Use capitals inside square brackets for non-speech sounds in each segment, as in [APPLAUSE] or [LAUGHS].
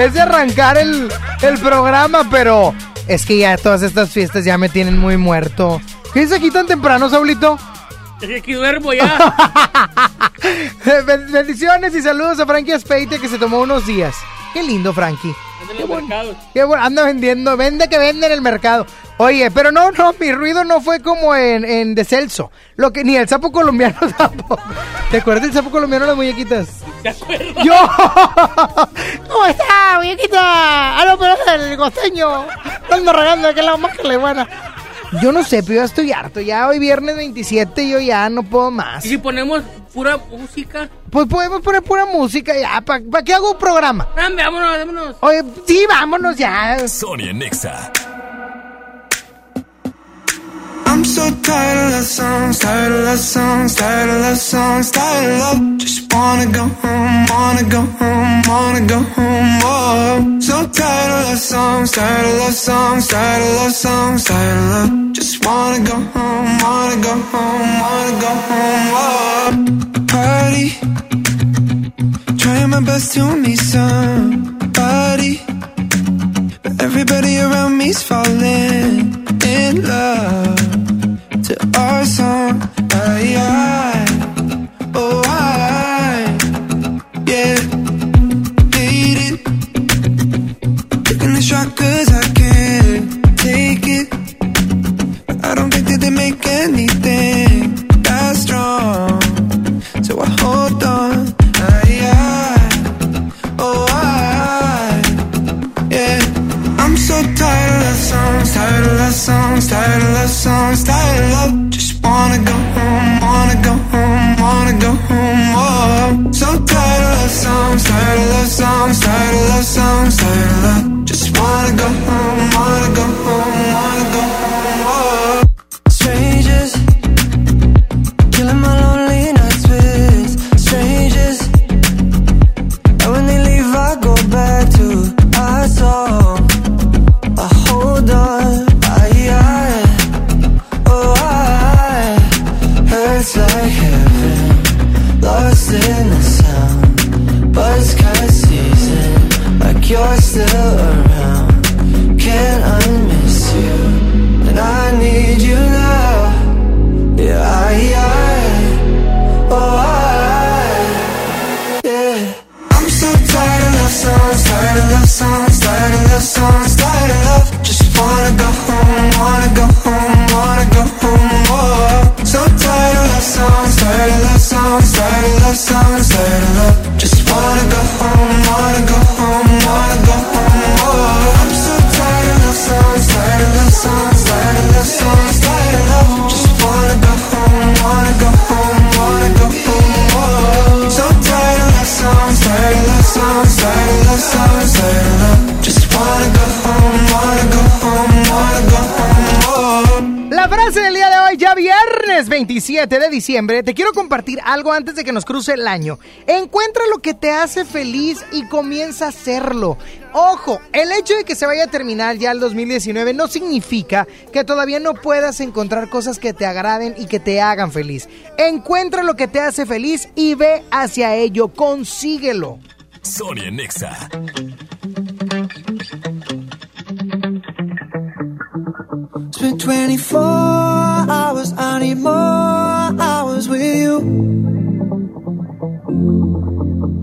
Es de arrancar el, el programa, pero es que ya todas estas fiestas ya me tienen muy muerto. ¿Qué es aquí tan temprano, Saulito? Es que duermo ya. [LAUGHS] Ben- Bendiciones y saludos a Frankie Aspeite que se tomó unos días. Qué lindo, Frankie. Anda en los mercados. Qué bueno, anda vendiendo, vende que vende en el mercado. Oye, pero no, no, mi ruido no fue como en, en De Celso. Lo que, ni el sapo colombiano [LAUGHS] tampoco. ¿Te acuerdas del sapo colombiano las muñequitas? ¿Te acuerdas? ¡Yo! [LAUGHS] ¿Cómo está, muñequita? ¡Aló, pero el costeño! Ando regando que la más que le buena. Yo no sé, pero yo estoy harto. Ya hoy viernes 27 yo ya no puedo más. Y si ponemos pura música. Pues podemos poner pura música ya. ¿Para qué hago un programa? Dame, vámonos, vámonos. Oye, sí, vámonos ya. Sony en Exa. I'm so tired of love songs, tired of love songs, tired of love songs, tired of love. Just wanna go home, wanna go home, wanna go home. Oh, so tired of love songs, tired of love songs, tired of love songs, tired of love. Just wanna go home, wanna go home, wanna go home. Oh, party, trying my best to meet somebody, everybody around me's falling in love to our song. I, I, oh, I, yeah, beat it. Taking the shot cause I can't take it. I don't think that they make anything that strong. So I hold on. Love songs, tired of love songs, tired of love. Just wanna go home, wanna go home, wanna go home. Oh, so tired of love songs, tired of love songs, tired of love songs, tired of love. Just wanna go home, wanna go home, wanna go home. sun 27 de diciembre, te quiero compartir algo antes de que nos cruce el año. Encuentra lo que te hace feliz y comienza a hacerlo. Ojo, el hecho de que se vaya a terminar ya el 2019 no significa que todavía no puedas encontrar cosas que te agraden y que te hagan feliz. Encuentra lo que te hace feliz y ve hacia ello, consíguelo. Sony en Exa. Spent 24 hours, I need more hours with you.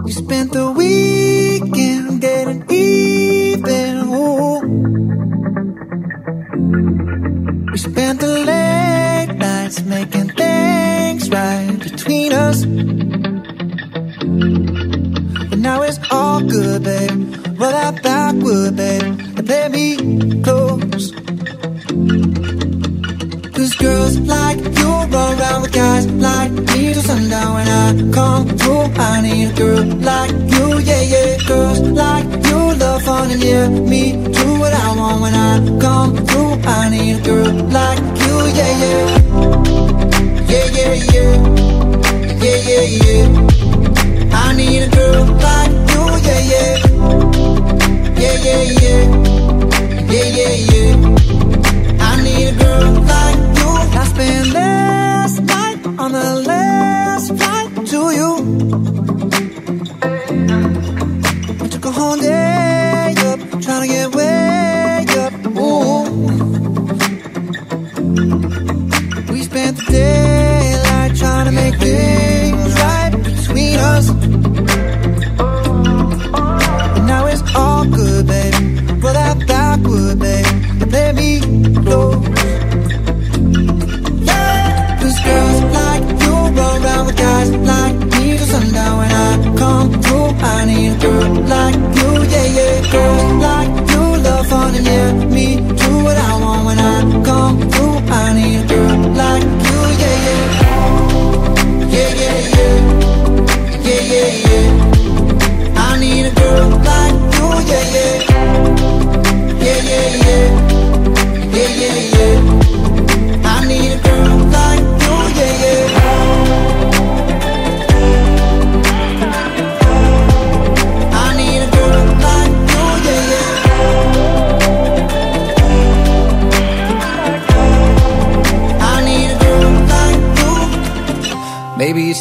We spent the weekend getting even. Ooh. We spent the late nights making things right between us. But now it's all good, babe. Roll that backward, babe, and play me close. Girls like you run around with guys like me till sundown when I come through. I need a girl like you, yeah, yeah. Girls like you love fun and yeah, me do what I want when I come through. I need a girl like you, yeah, yeah. Yeah, yeah, yeah. Yeah, yeah, yeah. I need a girl like you, yeah, yeah. Yeah, yeah, yeah. Yeah, yeah, yeah.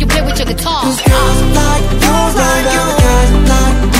you play with your guitar. Cause girls like you with guys like me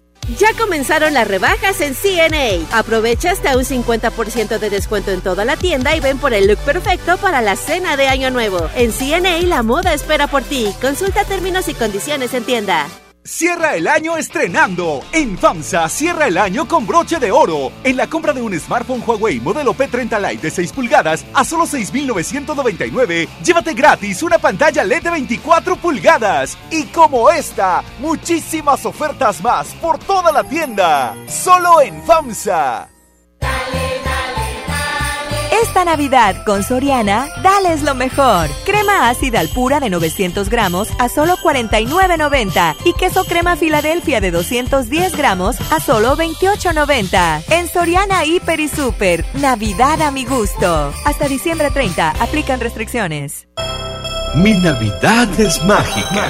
Ya comenzaron las rebajas en CNA. Aprovecha hasta un 50% de descuento en toda la tienda y ven por el look perfecto para la cena de Año Nuevo. En CNA la moda espera por ti. Consulta términos y condiciones en tienda. Cierra el año estrenando. En FAMSA cierra el año con broche de oro. En la compra de un smartphone Huawei modelo P30 Lite de 6 pulgadas a solo 6,999, llévate gratis una pantalla LED de 24 pulgadas. Y como esta, muchísimas ofertas más por toda la tienda. Solo en FAMSA. Esta Navidad con Soriana, dales lo mejor. Crema ácida al pura de 900 gramos a solo 49.90 y queso crema Filadelfia de 210 gramos a solo 28.90. En Soriana Hiper y Super, Navidad a mi gusto. Hasta diciembre 30, aplican restricciones. Mi Navidad es mágica.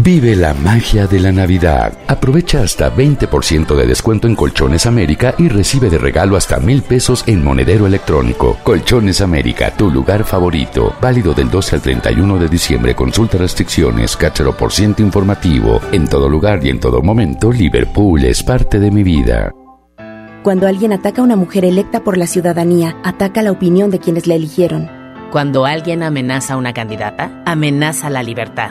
Vive la magia de la Navidad. Aprovecha hasta 20% de descuento en Colchones América y recibe de regalo hasta mil pesos en monedero electrónico. Colchones América, tu lugar favorito. Válido del 12 al 31 de diciembre. Consulta restricciones, cáchero por ciento informativo. En todo lugar y en todo momento, Liverpool es parte de mi vida. Cuando alguien ataca a una mujer electa por la ciudadanía, ataca la opinión de quienes la eligieron. Cuando alguien amenaza a una candidata, amenaza la libertad.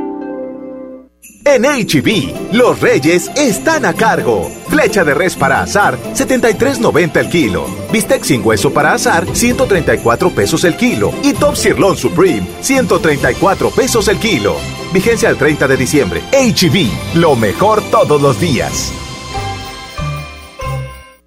En HB, los reyes están a cargo. Flecha de res para azar, 73.90 el kilo. Bistec sin hueso para azar, 134 pesos el kilo. Y Top Sirloin Supreme, 134 pesos el kilo. Vigencia al 30 de diciembre. HB, lo mejor todos los días.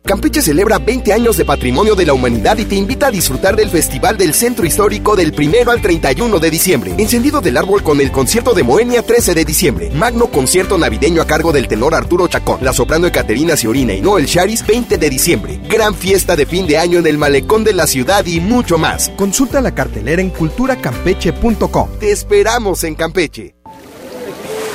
Campeche celebra 20 años de patrimonio de la humanidad y te invita a disfrutar del Festival del Centro Histórico del 1 al 31 de diciembre. Encendido del árbol con el concierto de Moenia 13 de diciembre. Magno concierto navideño a cargo del tenor Arturo Chacón, la soprano Ecaterina Ciorina y Noel Charis 20 de diciembre. Gran fiesta de fin de año en el malecón de la ciudad y mucho más. Consulta la cartelera en culturacampeche.com. Te esperamos en Campeche.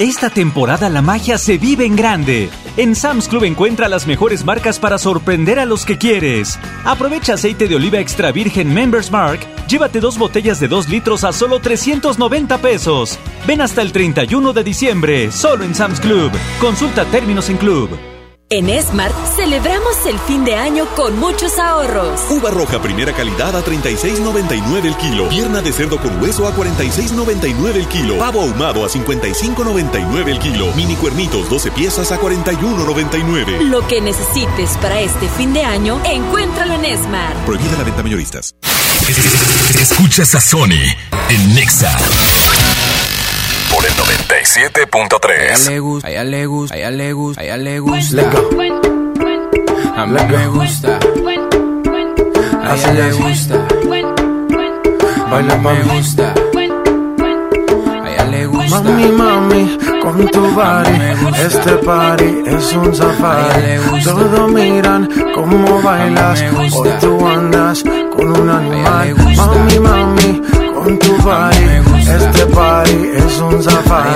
Esta temporada la magia se vive en grande. En Sam's Club encuentra las mejores marcas para sorprender a los que quieres. Aprovecha aceite de oliva extra virgen Members Mark. Llévate dos botellas de 2 litros a solo 390 pesos. Ven hasta el 31 de diciembre, solo en Sam's Club. Consulta términos en Club. En Smart celebramos el fin de año con muchos ahorros. Uva roja primera calidad a 36.99 el kilo. Pierna de cerdo con hueso a 46.99 el kilo. Pavo ahumado a 55.99 el kilo. Mini cuernitos 12 piezas a 41.99. Lo que necesites para este fin de año, encuéntralo en Smart. Prohibida la venta mayoristas. Escuchas a Sony en Nexa por el 97.3. A ella le gusta, a ella le gusta, a ella le gusta, a ella le gusta. A mí me gusta. A ella le gusta. Baila me gusta. A ella le gusta. Mami, mami, con tu body, este party es un safari. Todos miran cómo bailas, hoy tú andas con un animal. Mami, mami, con tu body, este party es un safari.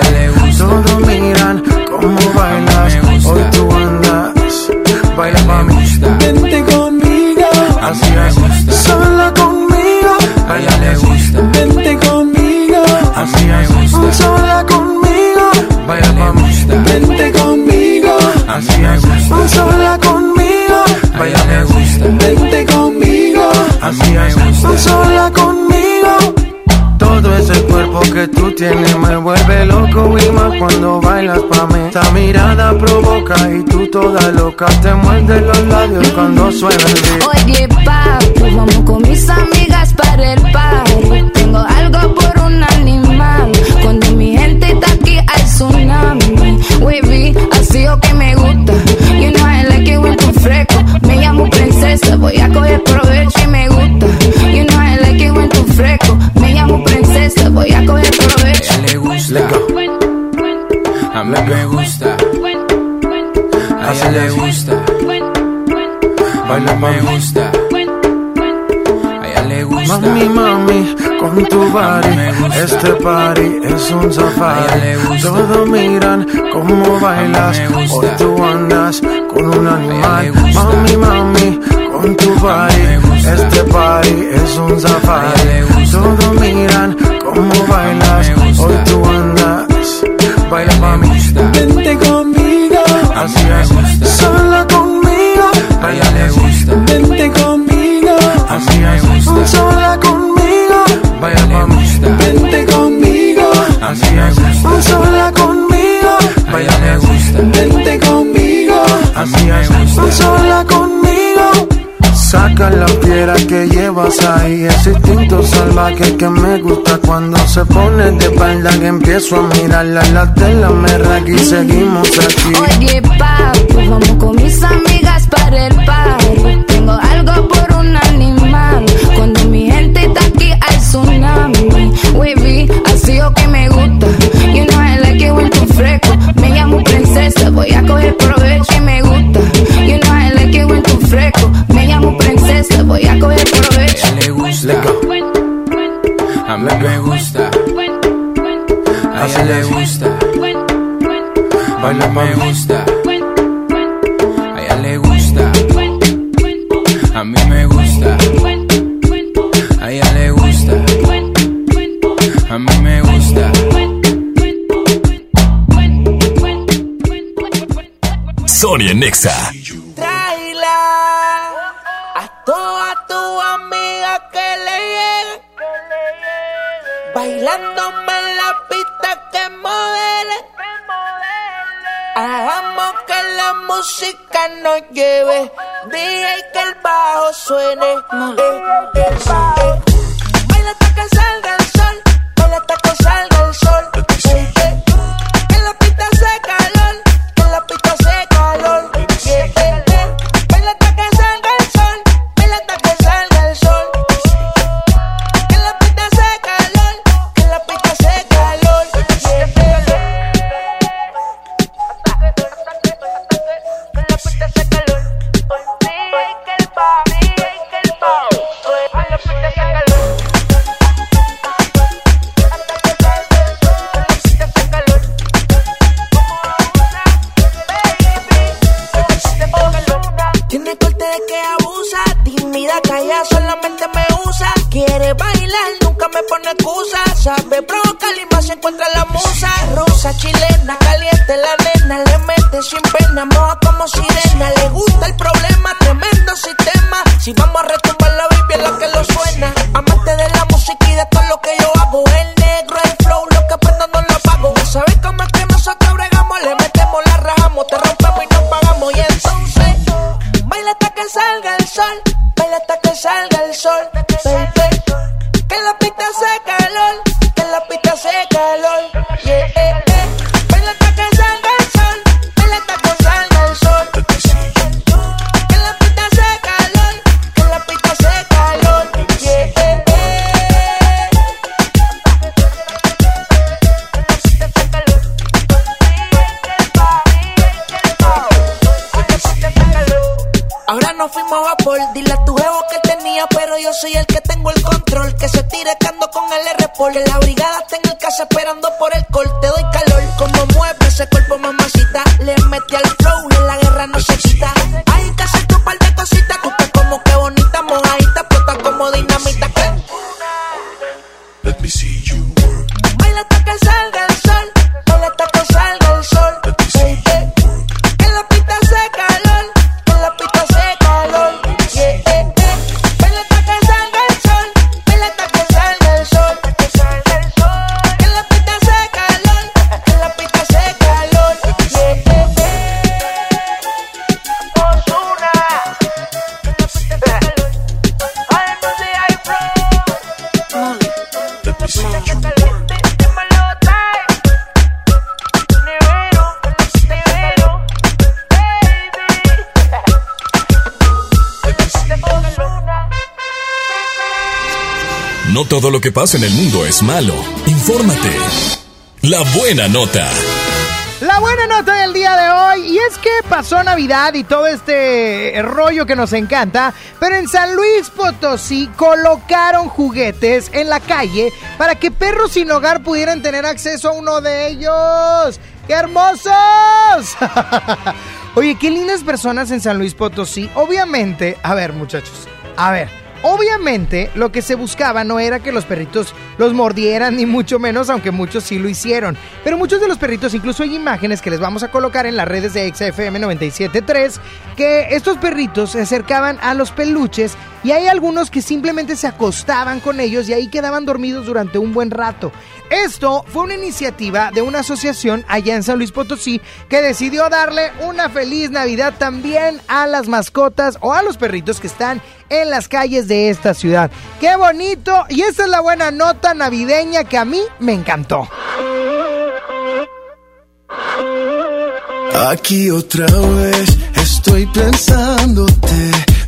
Todos miran cómo bailas, hoy tú andas. Baila mami, vente conmigo, así es. Sola conmigo, Baila le gusta. vente conmigo, así es. Sola conmigo, Baila mami, vente conmigo, así es. sola conmigo, Baila le gusta. vente conmigo, Así es. sola conmigo. Cuerpo que tú tienes me vuelve loco y más cuando bailas pa' mí. Esta mirada provoca y tú toda loca te muerde los labios cuando suena el beat. Oye, papu, vamos con mis amigas para el party. Tengo algo por un animal. Cuando mi gente está aquí hay tsunami. Wavy, así o que me gusta. You know I like it when tú fresco. Me llamo princesa, voy a coger A mí me gusta. A ella le gusta. Baila me gusta. A ella le gusta. Mami, mami, con tu body, este party es un safari. Todos miran cómo bailas, hoy tú andas con un animal. Mami, mami, con tu body, este party es un safari. Todos miran cómo bailas, hoy tú andas. Baila mami, vente conmigo, así es, sola conmigo. A le gusta. Vente conmigo, así es, sola conmigo. Vaya mami, Vente conmigo, así es. sola conmigo. Vaya le gusta. Vente conmigo, Así es. sola conmigo. Saca la fiera que llevas ahí, ese instinto salvaje que me gusta cuando se pone de espalda que empiezo a mirarla la tela me raga y seguimos aquí. Oye, papi, vamos con mis amigas para el party. Tengo algo por un animal. Cuando mi gente está aquí, hay tsunami. Wavy, así o que me gusta. You know I like it when tú fresco. Me llamo princesa, voy a coger provecho Me gusta. A ella le gusta. Baila me gusta. Que abusa, tímida, calla, solamente me usa. Quiere bailar, nunca me pone excusa. Sabe provocar y más se encuentra la musa. Rosa, chilena, caliente la nena, le mete sin pena, moja como sirena. Le gusta el problema, tremendo sistema. Si vamos a que pasa en el mundo es malo. Infórmate. La buena nota. La buena nota del día de hoy, y es que pasó Navidad y todo este rollo que nos encanta, pero en San Luis Potosí colocaron juguetes en la calle para que perros sin hogar pudieran tener acceso a uno de ellos. ¡Qué hermosos! [LAUGHS] Oye, qué lindas personas en San Luis Potosí. Obviamente, a ver muchachos, a ver. Obviamente, lo que se buscaba no era que los perritos los mordieran, [LAUGHS] ni mucho menos, aunque muchos sí lo hicieron. Pero muchos de los perritos, incluso hay imágenes que les vamos a colocar en las redes de XFM 97.3, que estos perritos se acercaban a los peluches y hay algunos que simplemente se acostaban con ellos y ahí quedaban dormidos durante un buen rato. Esto fue una iniciativa de una asociación allá en San Luis Potosí que decidió darle una feliz Navidad también a las mascotas o a los perritos que están en las calles de esta ciudad. ¡Qué bonito! Y esta es la buena nota navideña que a mí me encantó. Aquí otra vez estoy pensándote,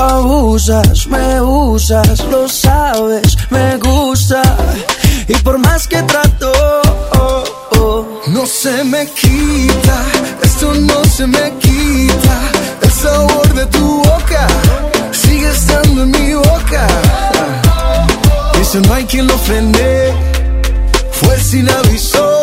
Abusas, me usas, lo sabes, me gusta. Y por más que trato, oh, oh, no se me quita, esto no se me quita. El sabor de tu boca sigue estando en mi boca no hay quien lo frene. Fue sin aviso.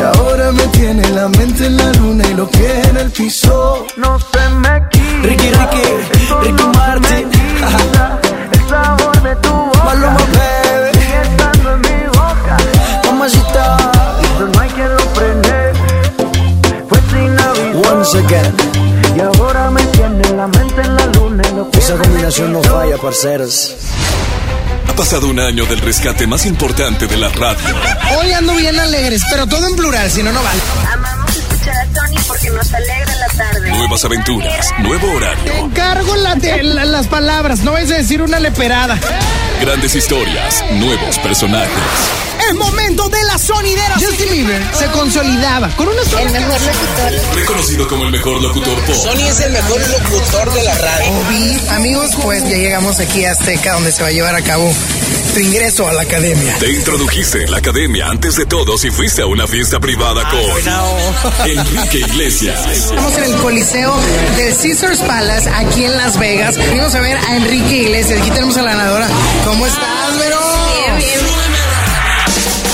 Y ahora me tiene la mente en la luna y lo que en el piso. No se me quita. Ricky, Ricky, Ricky Martin. El sabor de tu boca. Maluma, baby. Sigue estando en mi boca. Mamacita. Esto no hay quien lo prende. Fue sin aviso. Once again. Y ahora me tiene la mente en la luna y lo que Esa combinación no falla, parceros. Ha pasado un año del rescate más importante de la radio. Hoy ando bien alegres, pero todo en plural, si no, no vale. Amamos escuchar a Tony porque nos alegra la tarde. Nuevas aventuras, nuevo horario. Te encargo la, de, la- las palabras, no es decir una leperada. Grandes historias, nuevos personajes. Es momento de la sonidera. Justin Bieber se consolidaba con una sola El mejor locutor. Reconocido como el mejor locutor pop. Sony es el mejor locutor de la radio. Obi, amigos, pues ya llegamos aquí a Azteca, donde se va a llevar a cabo tu ingreso a la academia. Te introdujiste en la academia antes de todos y fuiste a una fiesta privada con Enrique Iglesias. Estamos en el Coliseo del Caesars Palace, aquí en Las Vegas. Venimos a ver a Enrique Iglesias. Aquí tenemos a la ganadora. ¿Cómo estás, Vero? Bien, bien.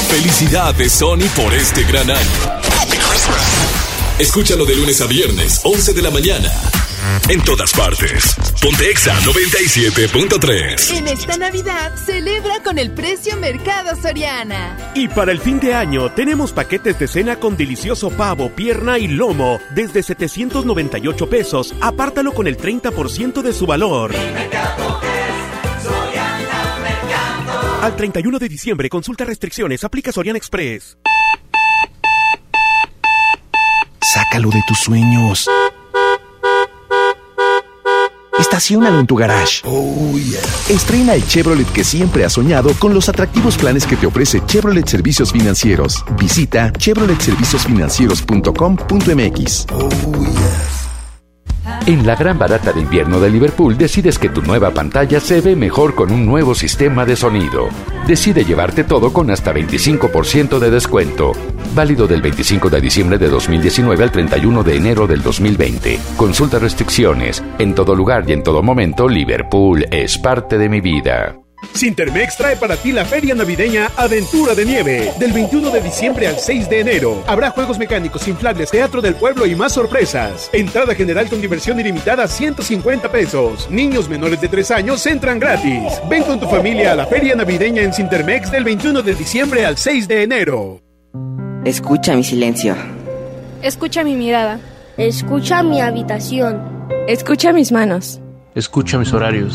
Felicidades, Sony, por este gran año. Escúchalo de lunes a viernes, 11 de la mañana. En todas partes. Ponte Exa 97.3. En esta Navidad, celebra con el precio Mercado Soriana. Y para el fin de año tenemos paquetes de cena con delicioso pavo, pierna y lomo desde 798 pesos. Apártalo con el 30% de su valor. Al 31 de diciembre, consulta restricciones, aplica Sorian Express. Sácalo de tus sueños. Estaciónalo en tu garage. Estrena el Chevrolet que siempre has soñado con los atractivos planes que te ofrece Chevrolet Servicios Financieros. Visita chevroletserviciosfinancieros.com.mx. En la gran barata de invierno de Liverpool decides que tu nueva pantalla se ve mejor con un nuevo sistema de sonido. Decide llevarte todo con hasta 25% de descuento. Válido del 25 de diciembre de 2019 al 31 de enero del 2020. Consulta restricciones. En todo lugar y en todo momento, Liverpool es parte de mi vida. Sintermex trae para ti la feria navideña Aventura de Nieve. Del 21 de diciembre al 6 de enero. Habrá juegos mecánicos, inflables, teatro del pueblo y más sorpresas. Entrada general con diversión ilimitada 150 pesos. Niños menores de 3 años entran gratis. Ven con tu familia a la feria navideña en Sintermex del 21 de diciembre al 6 de enero. Escucha mi silencio. Escucha mi mirada. Escucha mi habitación. Escucha mis manos. Escucha mis horarios.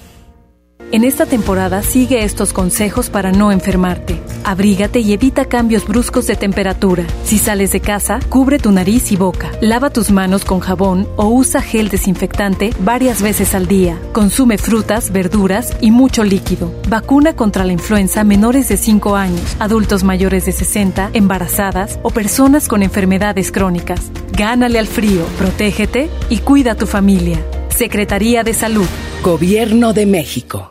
En esta temporada sigue estos consejos para no enfermarte. Abrígate y evita cambios bruscos de temperatura. Si sales de casa, cubre tu nariz y boca. Lava tus manos con jabón o usa gel desinfectante varias veces al día. Consume frutas, verduras y mucho líquido. Vacuna contra la influenza menores de 5 años, adultos mayores de 60, embarazadas o personas con enfermedades crónicas. Gánale al frío, protégete y cuida a tu familia. Secretaría de Salud. Gobierno de México.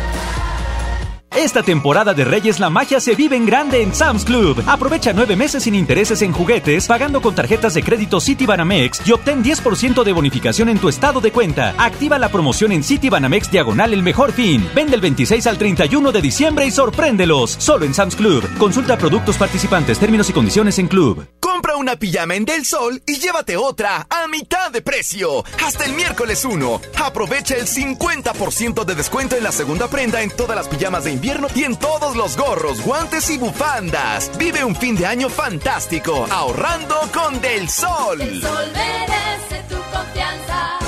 Esta temporada de Reyes la magia se vive en grande en Sam's Club. Aprovecha nueve meses sin intereses en juguetes, pagando con tarjetas de crédito Citibanamex y obtén 10% de bonificación en tu estado de cuenta. Activa la promoción en Citibanamex Diagonal El Mejor Fin. Vende el 26 al 31 de diciembre y sorpréndelos. Solo en Sam's Club. Consulta productos participantes, términos y condiciones en Club. Compra una pijama en Del Sol y llévate otra a mitad de precio. Hasta el miércoles 1. Aprovecha el 50% de descuento en la segunda prenda en todas las pijamas de invierno y en todos los gorros, guantes y bufandas. Vive un fin de año fantástico ahorrando con Del Sol. El sol merece tu confianza.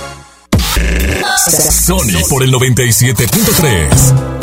Sony por el 97.3.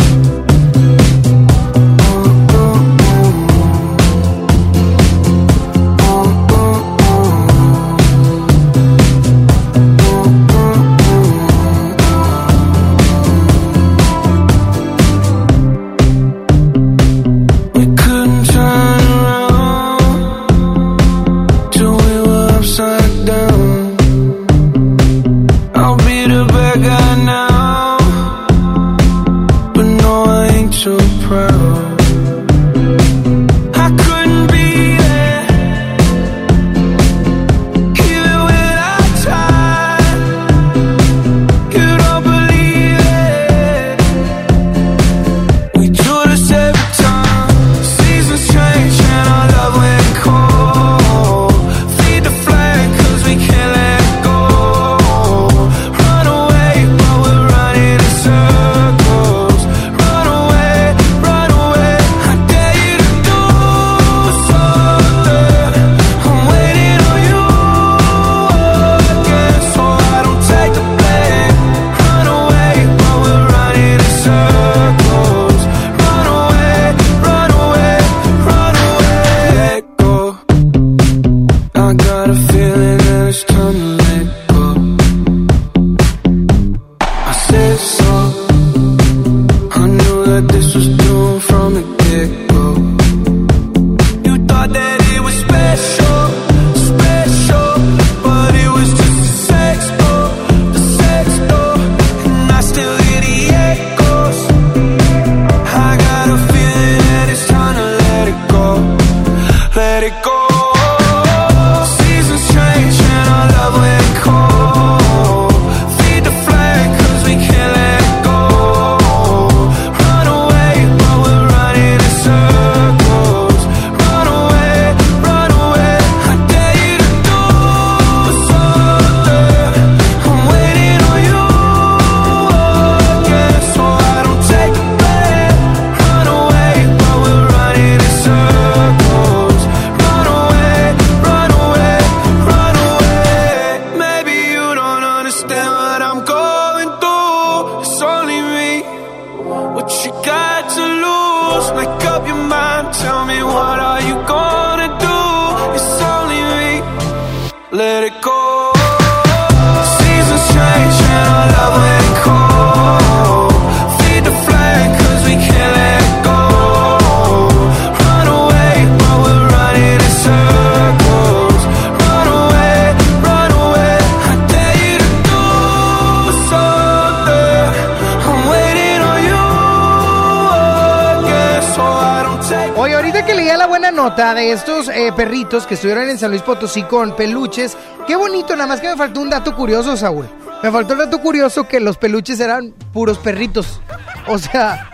de estos eh, perritos que estuvieron en San Luis Potosí con peluches, qué bonito, nada más que me faltó un dato curioso, Saúl. Me faltó el dato curioso que los peluches eran puros perritos. O sea,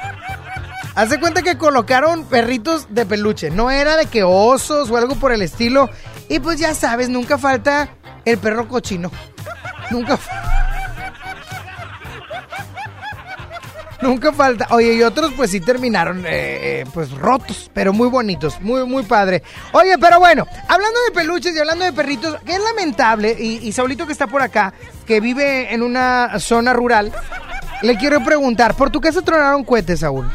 hace cuenta que colocaron perritos de peluche. No era de que osos o algo por el estilo. Y pues ya sabes, nunca falta el perro cochino. Nunca falta. Nunca falta. Oye, y otros pues sí terminaron eh, eh, pues rotos, pero muy bonitos, muy, muy padre. Oye, pero bueno, hablando de peluches y hablando de perritos, que es lamentable, y, y Saulito que está por acá, que vive en una zona rural, le quiero preguntar, ¿por tu casa tronaron cohetes, Saúl?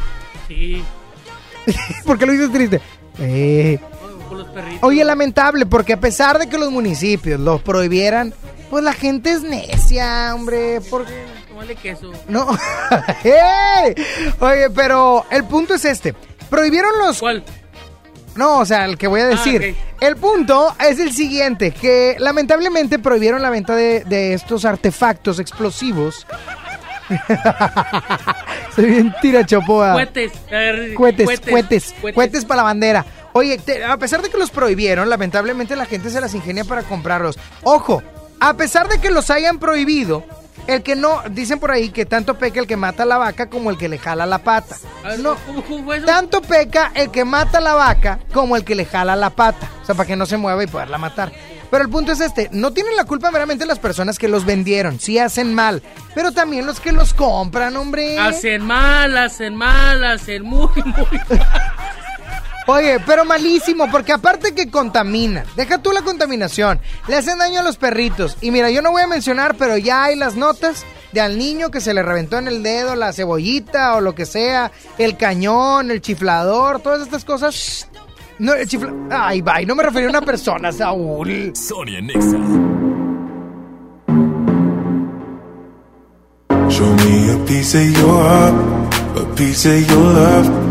Sí, [LAUGHS] ¿Por qué lo dices triste? Eh, los. Oye, lamentable, porque a pesar de que los municipios los prohibieran, pues la gente es necia, hombre, porque... Queso. No. [LAUGHS] ¡Ey! Oye, pero el punto es este. Prohibieron los... ¿Cuál? No, o sea, el que voy a decir. Ah, El punto es el siguiente, que lamentablemente prohibieron la venta de, de estos artefactos explosivos. [LAUGHS] Soy bien tira chopoa. Cohetes, cohetes. cohetes para la bandera. Oye, te- a pesar de que los prohibieron, lamentablemente la gente se las ingenia para comprarlos. Ojo, a pesar de que los hayan prohibido, el que no, dicen por ahí que tanto peca el que mata a la vaca como el que le jala la pata. No, tanto peca el que mata a la vaca como el que le jala la pata. O sea, para que no se mueva y poderla matar. Pero el punto es este, no tienen la culpa meramente las personas que los vendieron, sí hacen mal, pero también los que los compran, hombre. Hacen mal, hacen mal, hacen muy, muy mal. Oye, pero malísimo, porque aparte que contamina, deja tú la contaminación, le hacen daño a los perritos. Y mira, yo no voy a mencionar, pero ya hay las notas de al niño que se le reventó en el dedo la cebollita o lo que sea, el cañón, el chiflador, todas estas cosas. No, el chifla... Ay, bye, no me refería a una persona, Saúl. Sonia Nexa. Show me a piece of your heart, a piece of your love.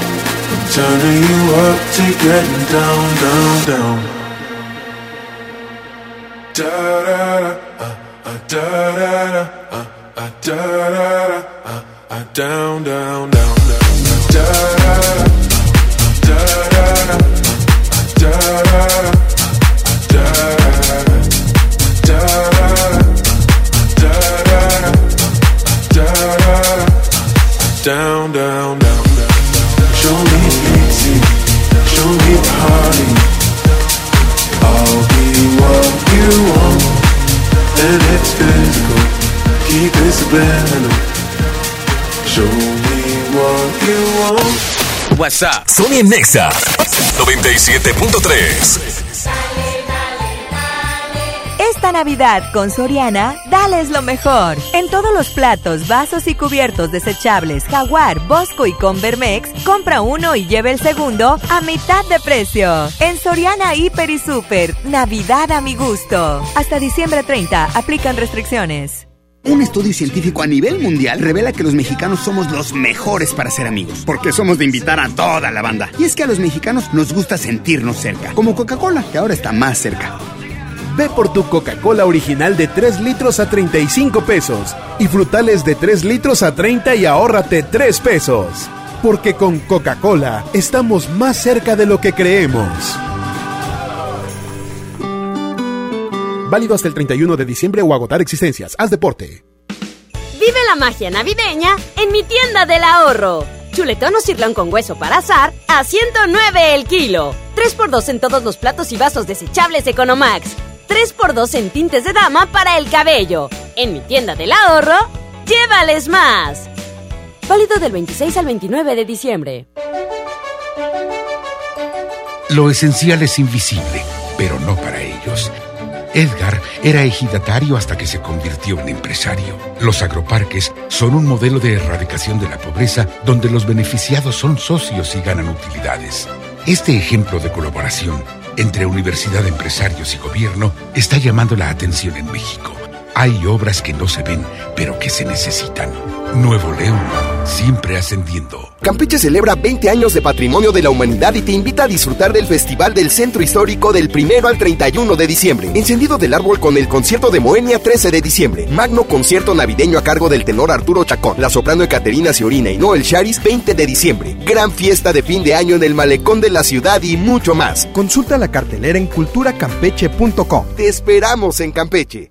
Turning you up to getting down, down, down. Da da da, uh, uh, da da da, uh, da da da, uh, down, down, down, down, da da, da da da, da da da, da da da, down, down, down. I'll be what you want. Sony Nexa. 97.3. Esta Navidad con Soriana, dales lo mejor. En todos los platos, vasos y cubiertos desechables Jaguar, Bosco y Convermex, compra uno y lleve el segundo a mitad de precio. En Soriana Hiper y Super, Navidad a mi gusto. Hasta diciembre 30, aplican restricciones. Un estudio científico a nivel mundial revela que los mexicanos somos los mejores para ser amigos, porque somos de invitar a toda la banda. Y es que a los mexicanos nos gusta sentirnos cerca, como Coca-Cola, que ahora está más cerca. Ve por tu Coca-Cola original de 3 litros a 35 pesos y frutales de 3 litros a 30 y ahórrate 3 pesos. Porque con Coca-Cola estamos más cerca de lo que creemos. Válido hasta el 31 de diciembre o agotar existencias. Haz deporte. Vive la magia navideña en mi tienda del ahorro. Chuletón o cirlón con hueso para azar a 109 el kilo. 3x2 en todos los platos y vasos desechables Economax. 3x2 en tintes de dama para el cabello. En mi tienda del ahorro, llévales más. Válido del 26 al 29 de diciembre. Lo esencial es invisible, pero no para ellos. Edgar era ejidatario hasta que se convirtió en empresario. Los agroparques son un modelo de erradicación de la pobreza donde los beneficiados son socios y ganan utilidades. Este ejemplo de colaboración entre universidad, empresarios y gobierno está llamando la atención en México. Hay obras que no se ven, pero que se necesitan. Nuevo León, siempre ascendiendo. Campeche celebra 20 años de patrimonio de la humanidad y te invita a disfrutar del Festival del Centro Histórico del 1 al 31 de diciembre. Encendido del árbol con el concierto de Moenia 13 de diciembre. Magno concierto navideño a cargo del tenor Arturo Chacón, la soprano Ecaterina Ciorina y Noel Charis 20 de diciembre. Gran fiesta de fin de año en el malecón de la ciudad y mucho más. Consulta la cartelera en culturacampeche.com. Te esperamos en Campeche.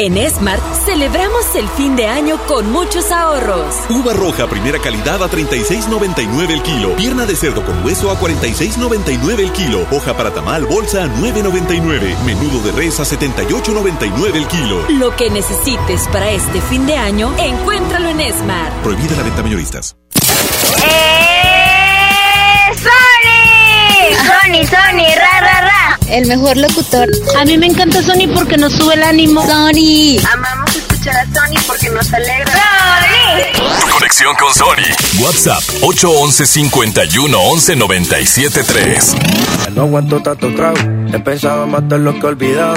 En Smart celebramos el fin de año con muchos ahorros. Uva roja primera calidad a 36.99 el kilo. Pierna de cerdo con hueso a 46.99 el kilo. Hoja para tamal bolsa a 9.99. Menudo de res a 78.99 el kilo. Lo que necesites para este fin de año, encuéntralo en Smart. Prohibida la venta mayoristas. Sony, Sony, ra, ra, ra. El mejor locutor. A mí me encanta Sony porque nos sube el ánimo. Sony. Amamos escuchar a Sony porque nos alegra. ¡Sony! Conexión con Sony. WhatsApp 811 51 11 97 3. No aguanto tanto trago. He pensado en matar lo que he olvidado.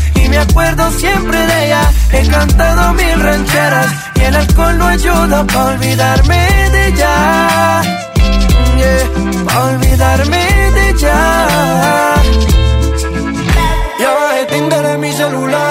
acuerdo siempre de ella. He cantado mil rancheras y el alcohol no ayuda para olvidarme de ella. Yeah, para olvidarme de ella. Ya bajé Tinder en mi celular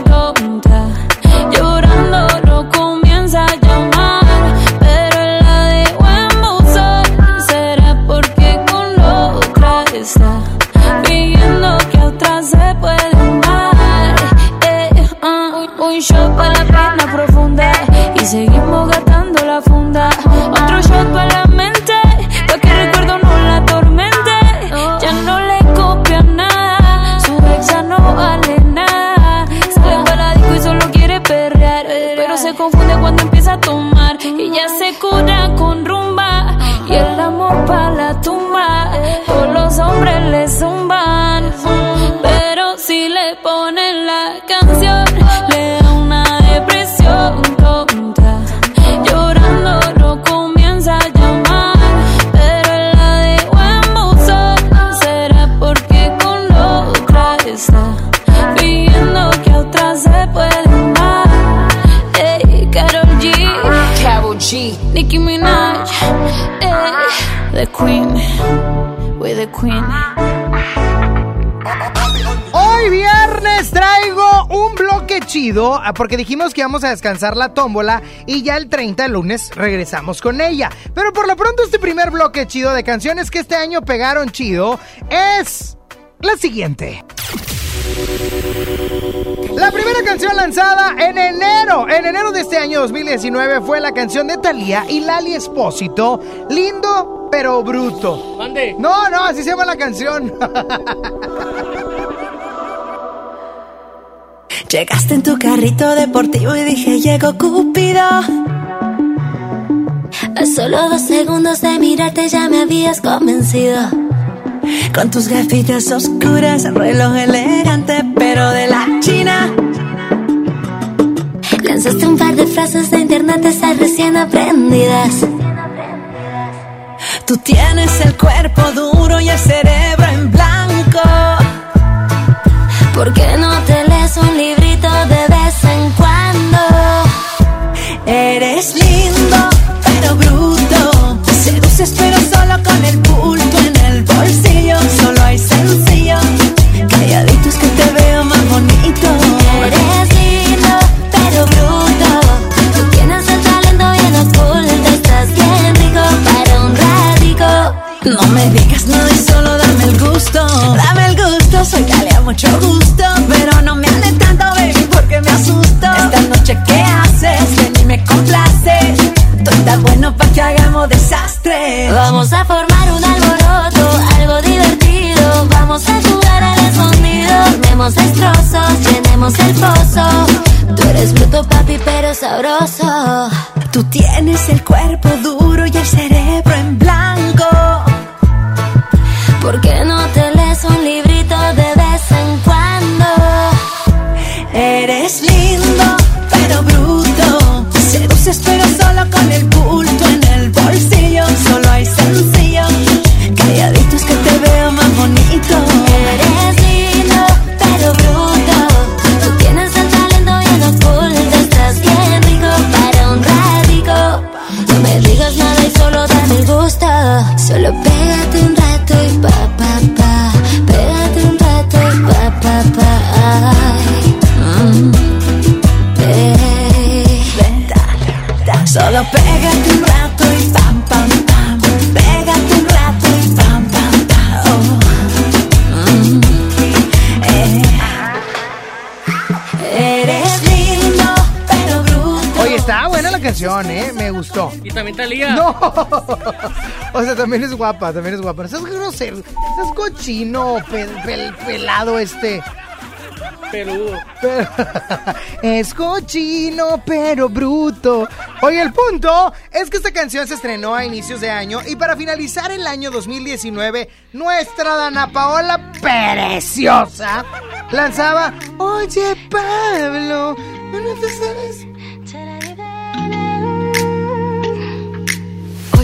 the Queen, we the Queen. Hoy viernes traigo un bloque chido ah, porque dijimos que íbamos a descansar la tómbola y ya el 30 de lunes regresamos con ella. Pero por lo pronto este primer bloque chido de canciones que este año pegaron chido es la siguiente. La primera canción lanzada en enero, en enero de este año 2019 fue la canción de Thalía y Lali Espósito, Lindo pero bruto. No, no, así se llama la canción. Llegaste en tu carrito deportivo y dije, llegó Cupido. A solo dos segundos de mirarte ya me habías convencido. Con tus gafitas oscuras, reloj elegante, pero de la China. Lanzaste un par de frases de internet esas recién aprendidas. Tú tienes el cuerpo duro y el cerebro en blanco. ¿Por qué no te lees un librito de vez en cuando? Eres lindo, pero bruto. Seduces, pero me digas nada y solo dame el gusto. Dame el gusto, soy Talia, mucho gusto. Pero no me hable tanto, baby, porque me asusto. Esta noche, ¿qué haces? Ven y me complaces. Tú estás bueno para que hagamos desastre. Vamos a formar un alboroto, algo divertido. Vamos a jugar al escondido. Armemos destrozos, llenemos el pozo. Tú eres bruto, papi, pero sabroso. Tú tienes el cuerpo duro y el cerebro en blanco. Talía. No. [LAUGHS] O sea, también es guapa, también es guapa. Estás grosero, estás cochino, pel- pel- pelado este. Peludo. [LAUGHS] es cochino, pero bruto. Oye, el punto es que esta canción se estrenó a inicios de año y para finalizar el año 2019, nuestra Dana Paola preciosa lanzaba Oye, Pablo, ¿no te sabes?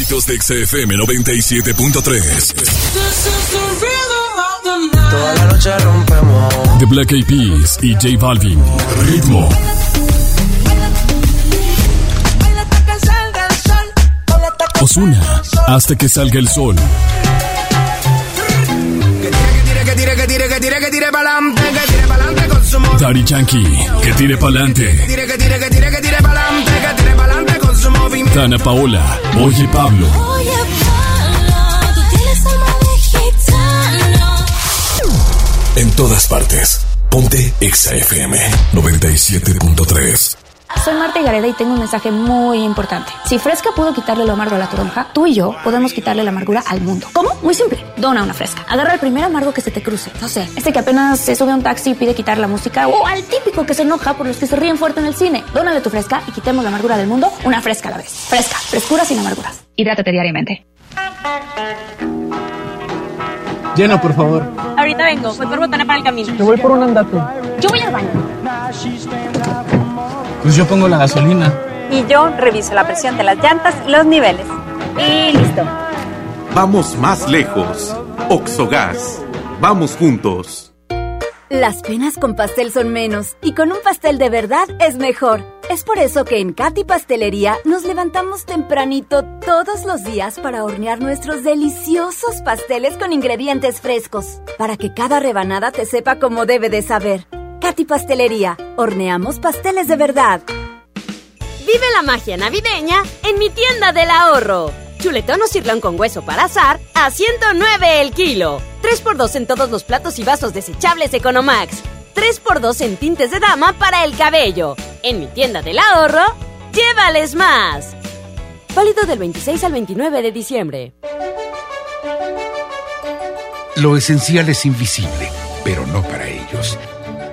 éxitos de XFM 97.3. Toda la noche rompemos. The Black Eyed Peas y J Balvin. Ritmo. Osuna. Hasta que salga el sol. Que tire, que tire, que tire, que tire pa'lante, que tire pa'lante con su modo. Daddy Yankee. Que tire pa'lante. Tire, que tire, que tire, que tire pa'lante, Dana Paola. Oye Pablo. Oye Pablo, tú tienes alma de gitano. En todas partes. Ponte XFM 97.3. Soy Marta Gareda y tengo un mensaje muy importante. Si Fresca pudo quitarle lo amargo a la toronja, tú y yo podemos quitarle la amargura al mundo. ¿Cómo? Muy simple. Dona una Fresca. Agarra el primer amargo que se te cruce. No sé, este que apenas se sube a un taxi y pide quitar la música. O al típico que se enoja por los que se ríen fuerte en el cine. Dónale tu Fresca y quitemos la amargura del mundo una Fresca a la vez. Fresca. Frescura sin amarguras. Hidrátate diariamente. Lleno, por favor. Ahorita vengo, voy por botana para el camino. Te voy por un andate. Yo voy al baño. Pues yo pongo la gasolina. Y yo reviso la presión de las llantas y los niveles. Y listo. Vamos más lejos. Oxogas. Vamos juntos. Las penas con pastel son menos y con un pastel de verdad es mejor. Es por eso que en Katy Pastelería nos levantamos tempranito todos los días para hornear nuestros deliciosos pasteles con ingredientes frescos, para que cada rebanada te sepa como debe de saber. Katy Pastelería, horneamos pasteles de verdad. Vive la magia navideña en mi tienda del ahorro. Chuletón o cirlón con hueso para azar a 109 el kilo. 3x2 en todos los platos y vasos desechables Economax. 3x2 en tintes de dama para el cabello. En mi tienda del ahorro, llévales más. Válido del 26 al 29 de diciembre. Lo esencial es invisible, pero no para ellos.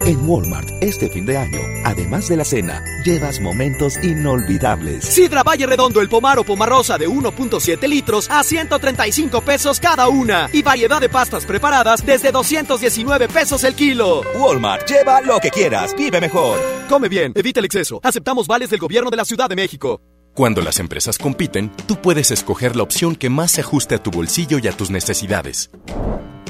En Walmart, este fin de año, además de la cena, llevas momentos inolvidables. Sidra Valle Redondo, el pomar o pomarosa de 1.7 litros a 135 pesos cada una. Y variedad de pastas preparadas desde 219 pesos el kilo. Walmart, lleva lo que quieras, vive mejor. Come bien, evita el exceso. Aceptamos vales del gobierno de la Ciudad de México. Cuando las empresas compiten, tú puedes escoger la opción que más se ajuste a tu bolsillo y a tus necesidades.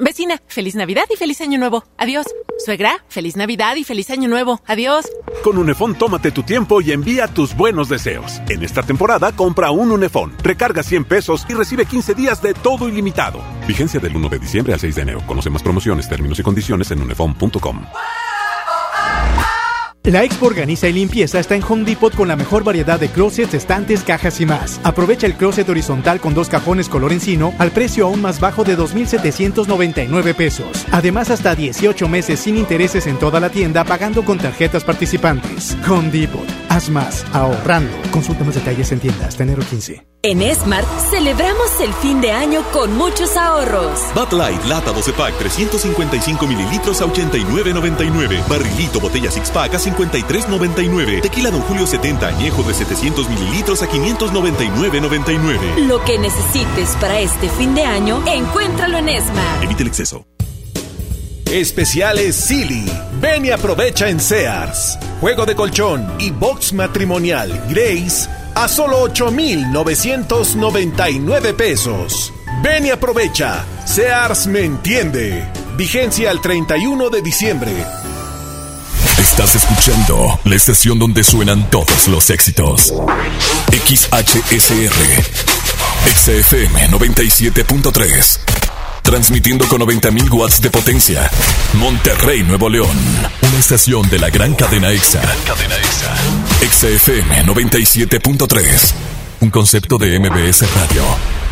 Vecina, feliz Navidad y feliz Año Nuevo. Adiós. Suegra, feliz Navidad y feliz Año Nuevo. Adiós. Con Unefón tómate tu tiempo y envía tus buenos deseos. En esta temporada compra un Unefón, recarga 100 pesos y recibe 15 días de todo ilimitado. Vigencia del 1 de diciembre al 6 de enero. Conoce más promociones, términos y condiciones en unefón.com. La Expo Organiza y Limpieza está en Home Depot con la mejor variedad de closets, estantes, cajas y más. Aprovecha el closet horizontal con dos cajones color encino al precio aún más bajo de 2.799 pesos. Además, hasta 18 meses sin intereses en toda la tienda pagando con tarjetas participantes. Home Depot. Haz más, ahorrando. Consulta más detalles en tienda hasta enero 15. En Smart celebramos el fin de año con muchos ahorros. Bud Light, lata 12 pack, 355 mililitros a 89.99. Barrilito, botella six pack a 53.99. Tequila Don Julio 70 añejo de 700 mililitros a 599.99. Lo que necesites para este fin de año, encuéntralo en Smart. Evite el exceso. Especiales Silly. Ven y aprovecha en Sears. Juego de colchón y box matrimonial Grace a solo 8,999 pesos. Ven y aprovecha. Sears me entiende. Vigencia al 31 de diciembre. Estás escuchando la estación donde suenan todos los éxitos. XHSR. XFM 97.3. Transmitiendo con 90.000 watts de potencia. Monterrey, Nuevo León. Una estación de la gran cadena EXA. cadena EXA. EXA FM 97.3. Un concepto de MBS Radio.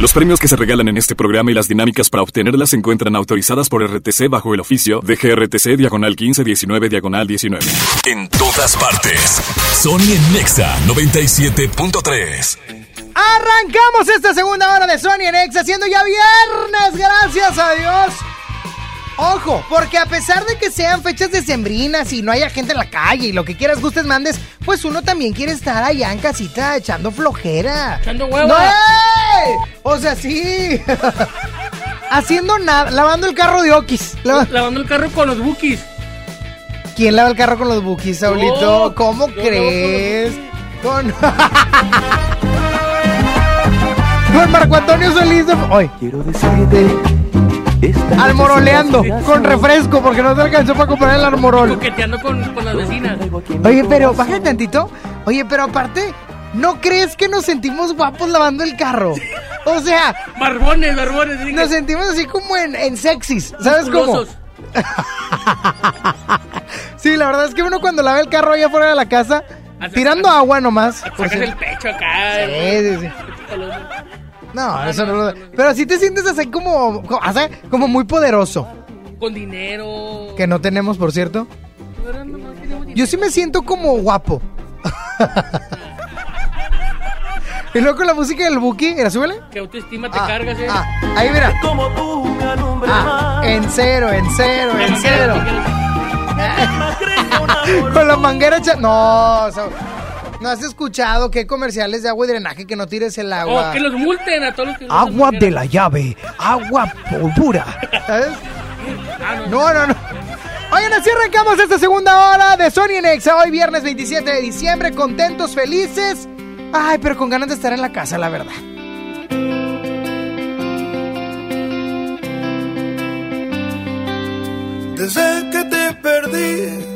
Los premios que se regalan en este programa y las dinámicas para obtenerlas se encuentran autorizadas por RTC bajo el oficio de GRTC Diagonal 1519 Diagonal 19. En todas partes. Sony en Nexa 97.3. Arrancamos esta segunda hora de Sony en Exa, siendo ya viernes, gracias a Dios. Ojo, porque a pesar de que sean fechas decembrinas y no haya gente en la calle y lo que quieras, gustes, mandes, pues uno también quiere estar allá en casita echando flojera. Echando hueva. ¡No, ey! O sea, sí. [LAUGHS] Haciendo nada, lavando el carro de Okis. Lava- Lavando el carro con los bookies. ¿Quién lava el carro con los bookies, Saulito? ¿Cómo crees? Con... [LAUGHS] con Marco Antonio Solís de... Hoy. Quiero decirte. Almoroleando, con refresco, porque no te alcanzó para comprar el armorol. Coqueteando con, con las vecinas. Oye, pero bájale tantito. Oye, pero aparte, ¿no crees que nos sentimos guapos lavando el carro? O sea, Barbones, barbones. nos sentimos así como en, en sexys, ¿sabes cómo? [LAUGHS] Sí, la verdad es que uno cuando lava el carro allá afuera de la casa, tirando agua nomás. por Sacas si- el pecho acá. Sí, sí, sí. No, eso no lo... Pero sí te sientes así como, sea, como muy poderoso. Con dinero. Que no tenemos, por cierto. Yo sí me siento como guapo. [LAUGHS] y luego con la música del Buki, mira, súbele. Que autoestima te cargas, eh. Ah, ahí mira. Ah, en cero, en cero, en cero. [LAUGHS] con la manguera echa- No, o sea, no has escuchado que hay comerciales de agua y drenaje que no tires el agua. Oh, que los multen a todos los que. Agua de la llave, agua pura. ¿Sabes? Ah, No, no, no. Oigan, así arrancamos esta segunda hora de Sony Nexa. Hoy viernes 27 de diciembre, contentos, felices. Ay, pero con ganas de estar en la casa, la verdad. Desde que te perdí,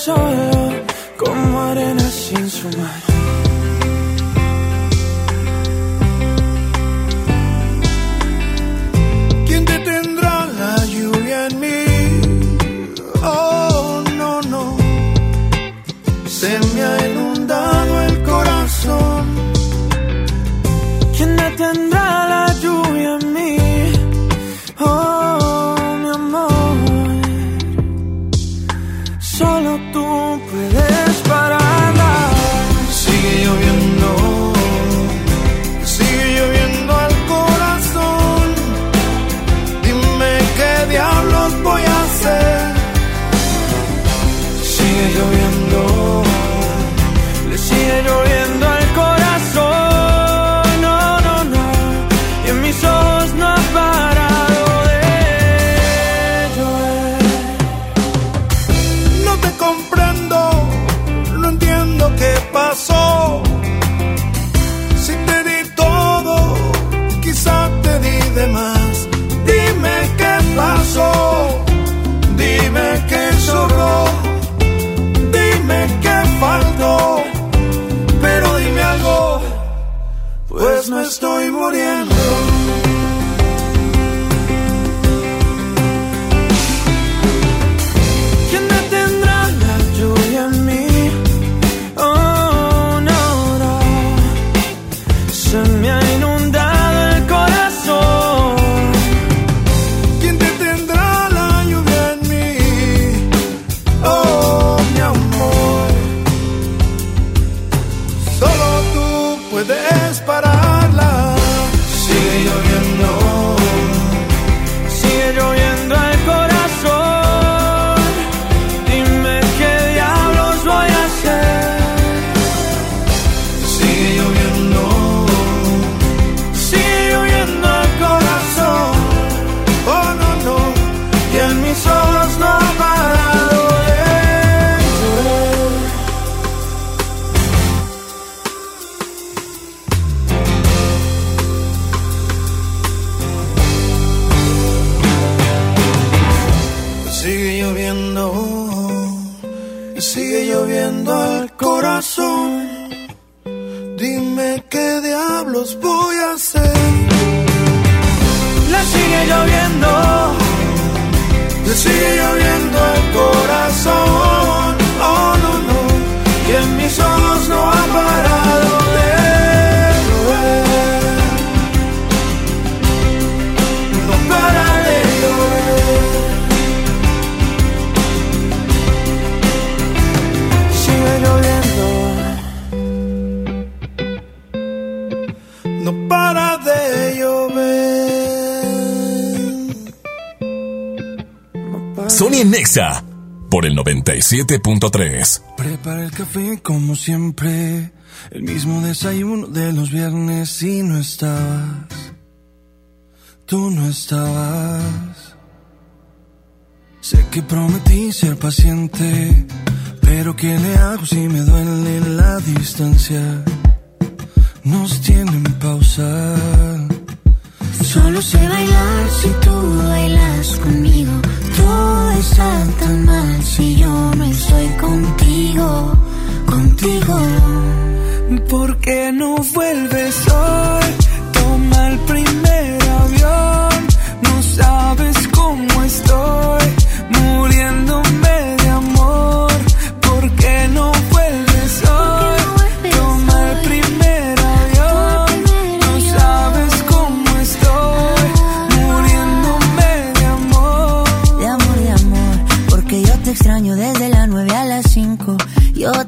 Estoy solo lloviendo al corazón. Dime qué diablos voy a hacer. Le sigue lloviendo. Le sigue lloviendo al corazón. Sony Nexa por el 97.3. Prepara el café como siempre, el mismo desayuno de los viernes y no estabas. Tú no estabas. Sé que prometí ser paciente, pero ¿qué le hago si me duele la distancia? Nos tienen pausa. Solo sé bailar si tú bailas conmigo. Todo está tan mal si yo no estoy contigo, contigo. ¿Por qué no vuelves hoy? Toma el primer avión. No sabes cómo estoy, muriéndome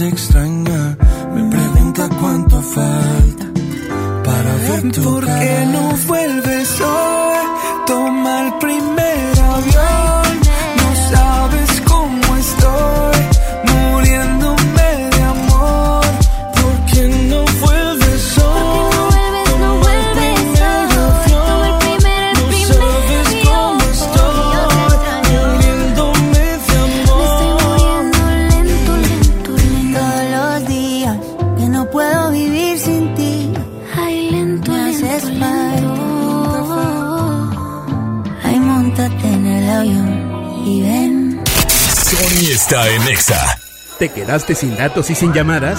te extraña me pregunta cuánto falta para ver tu ¿Por qué cara. no vuelves hoy? Y ven. Sony está en Exa. ¿Te quedaste sin datos y sin llamadas?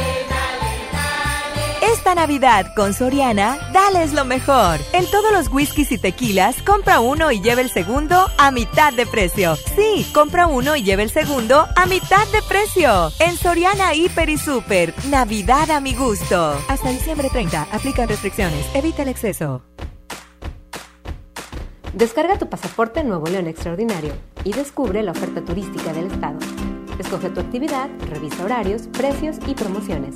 Navidad con Soriana, dales lo mejor. En todos los whiskies y tequilas, compra uno y lleva el segundo a mitad de precio. Sí, compra uno y lleva el segundo a mitad de precio. En Soriana Hiper y Super, Navidad a mi gusto. Hasta diciembre 30, aplican restricciones, evita el exceso. Descarga tu pasaporte Nuevo León Extraordinario y descubre la oferta turística del estado. Escoge tu actividad, revisa horarios, precios y promociones.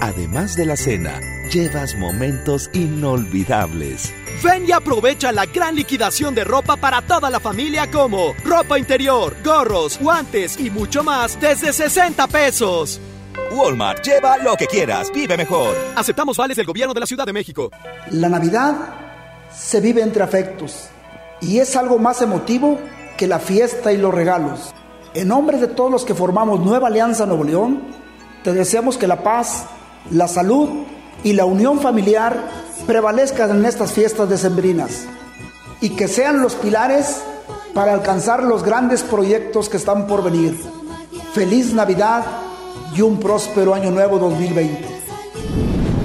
además de la cena, llevas momentos inolvidables. Ven y aprovecha la gran liquidación de ropa para toda la familia como ropa interior, gorros, guantes y mucho más desde 60 pesos. Walmart, lleva lo que quieras, vive mejor. Aceptamos vales del gobierno de la Ciudad de México. La Navidad se vive entre afectos y es algo más emotivo que la fiesta y los regalos. En nombre de todos los que formamos Nueva Alianza Nuevo León, te deseamos que la paz, la salud y la unión familiar prevalezcan en estas fiestas decembrinas y que sean los pilares para alcanzar los grandes proyectos que están por venir. Feliz Navidad y un próspero año nuevo 2020.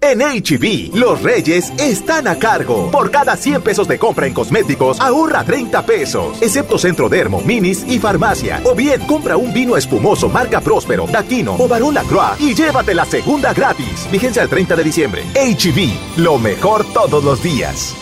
En HB, los reyes están a cargo. Por cada 100 pesos de compra en cosméticos, ahorra 30 pesos. Excepto Centro Dermo, Minis y Farmacia. O bien, compra un vino espumoso marca Próspero, Datino o Barón Lacroix y llévate la segunda gratis. Vigencia el 30 de diciembre. HB, lo mejor todos los días.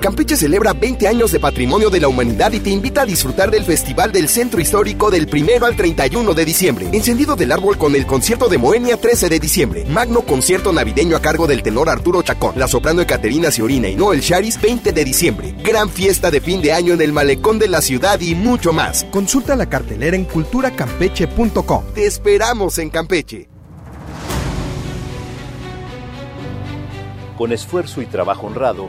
Campeche celebra 20 años de patrimonio de la humanidad y te invita a disfrutar del Festival del Centro Histórico del 1 al 31 de diciembre. Encendido del árbol con el concierto de Moenia 13 de diciembre. Magno concierto navideño a cargo del tenor Arturo Chacón, la soprano Ecaterina Ciorina y Noel Charis 20 de diciembre. Gran fiesta de fin de año en el malecón de la ciudad y mucho más. Consulta la cartelera en culturacampeche.com. Te esperamos en Campeche. Con esfuerzo y trabajo honrado,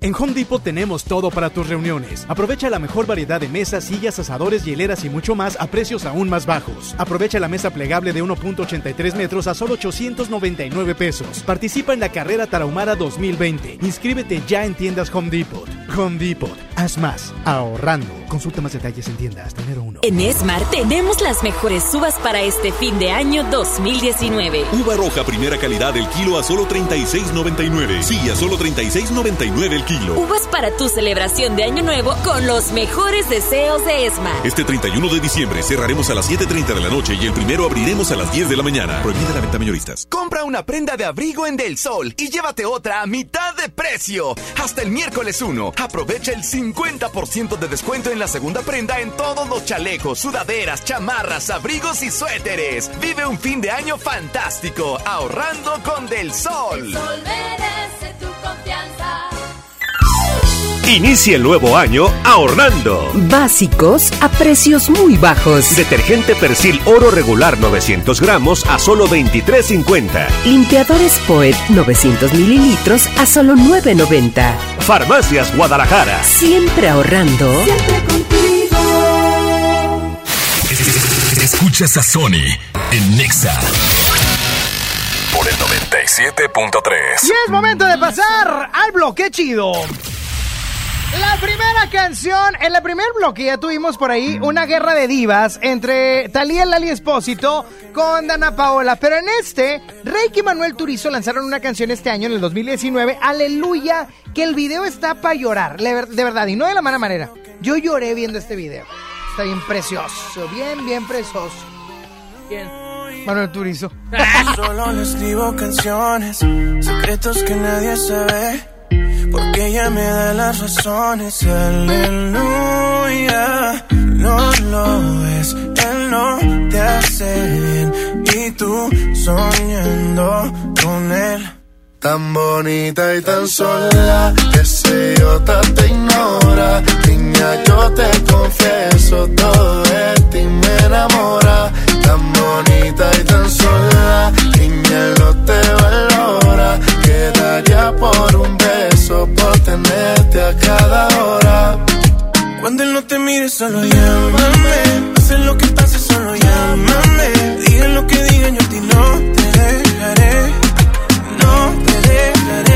En Home Depot tenemos todo para tus reuniones. Aprovecha la mejor variedad de mesas, sillas, asadores, hieleras y mucho más a precios aún más bajos. Aprovecha la mesa plegable de 1.83 metros a solo 899 pesos. Participa en la carrera Tarahumara 2020. Inscríbete ya en tiendas Home Depot. Home Depot. Haz más. Ahorrando. Consulta más detalles en tiendas. Tener uno. En Smart tenemos las mejores uvas para este fin de año 2019. Uva roja primera calidad del kilo a solo 36.99. Sí, a solo 36.99 el kilo. Uvas para tu celebración de año nuevo con los mejores deseos de Smart. Este 31 de diciembre cerraremos a las 7.30 de la noche y el primero abriremos a las 10 de la mañana. Prohibida la venta mayoristas. Compra una prenda de abrigo en Del Sol y llévate otra a mitad de precio. Hasta el miércoles 1. Aprovecha el 50% de descuento en la segunda prenda en todos los chalecos, sudaderas, chamarras, abrigos y suéteres. Vive un fin de año fantástico ahorrando con Del Sol. Sol merece tu confianza. Inicia el nuevo año ahorrando. Básicos a precios muy bajos. Detergente Persil Oro regular 900 gramos a solo 23.50. Limpiadores Poet 900 mililitros a solo 9.90. Farmacias Guadalajara. Siempre ahorrando. Escuchas a Sony en Nexa. Por el 97.3. Y es momento de pasar al bloque chido. La primera canción, en la primer bloque ya tuvimos por ahí una guerra de divas entre Talía Lali Espósito con Dana Paola, pero en este, Reiki y Manuel Turizo lanzaron una canción este año, en el 2019, Aleluya, que el video está para llorar, de verdad, y no de la mala manera. Yo lloré viendo este video. Está bien precioso, bien, bien precioso. ¿Quién? Manuel Turizo. [LAUGHS] Solo le escribo canciones, secretos que nadie sabe. Porque ella me da las razones. Aleluya, no lo es. Él no te hace bien. Y tú soñando con él. Tan bonita y tan sola, ese idiota te ignora. Niña, yo te confieso, todo de ti me enamora. Tan bonita y tan sola, niña, no te valora. Quedaría por un beso, por tenerte a cada hora. Cuando él no te mire, solo llámame. Pase lo que pase, solo llámame. Digan lo que digan, yo a ti no te dejaré. No te dejaré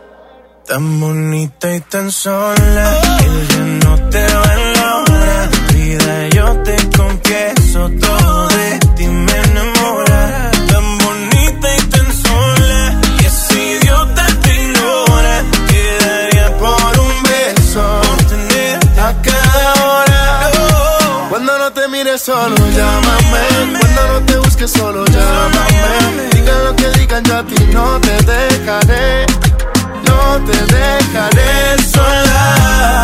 Tan bonita y tan sola, ella no te valora. Vida, yo te confieso, todo de ti me enamora. Tan bonita y tan sola, y ese idiota te ignora. Quedaría por un beso, a cada hora. Cuando no te mires solo llámame Cuando no te busques solo llámame Digan lo que digan yo a ti no te dejaré No te dejaré sola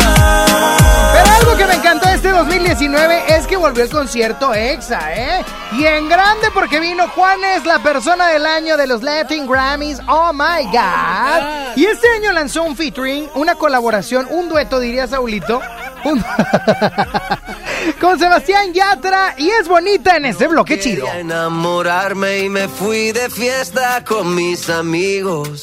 Pero algo que me encantó de este 2019 es que volvió el concierto EXA, ¿eh? Y en grande porque vino Juan es la persona del año de los Latin Grammys. Oh my God. Y este año lanzó un featuring, una colaboración, un dueto, diría Saulito. un- [LAUGHS] con Sebastián Yatra y es bonita en este bloque chido. Enamorarme y me fui de fiesta con mis amigos.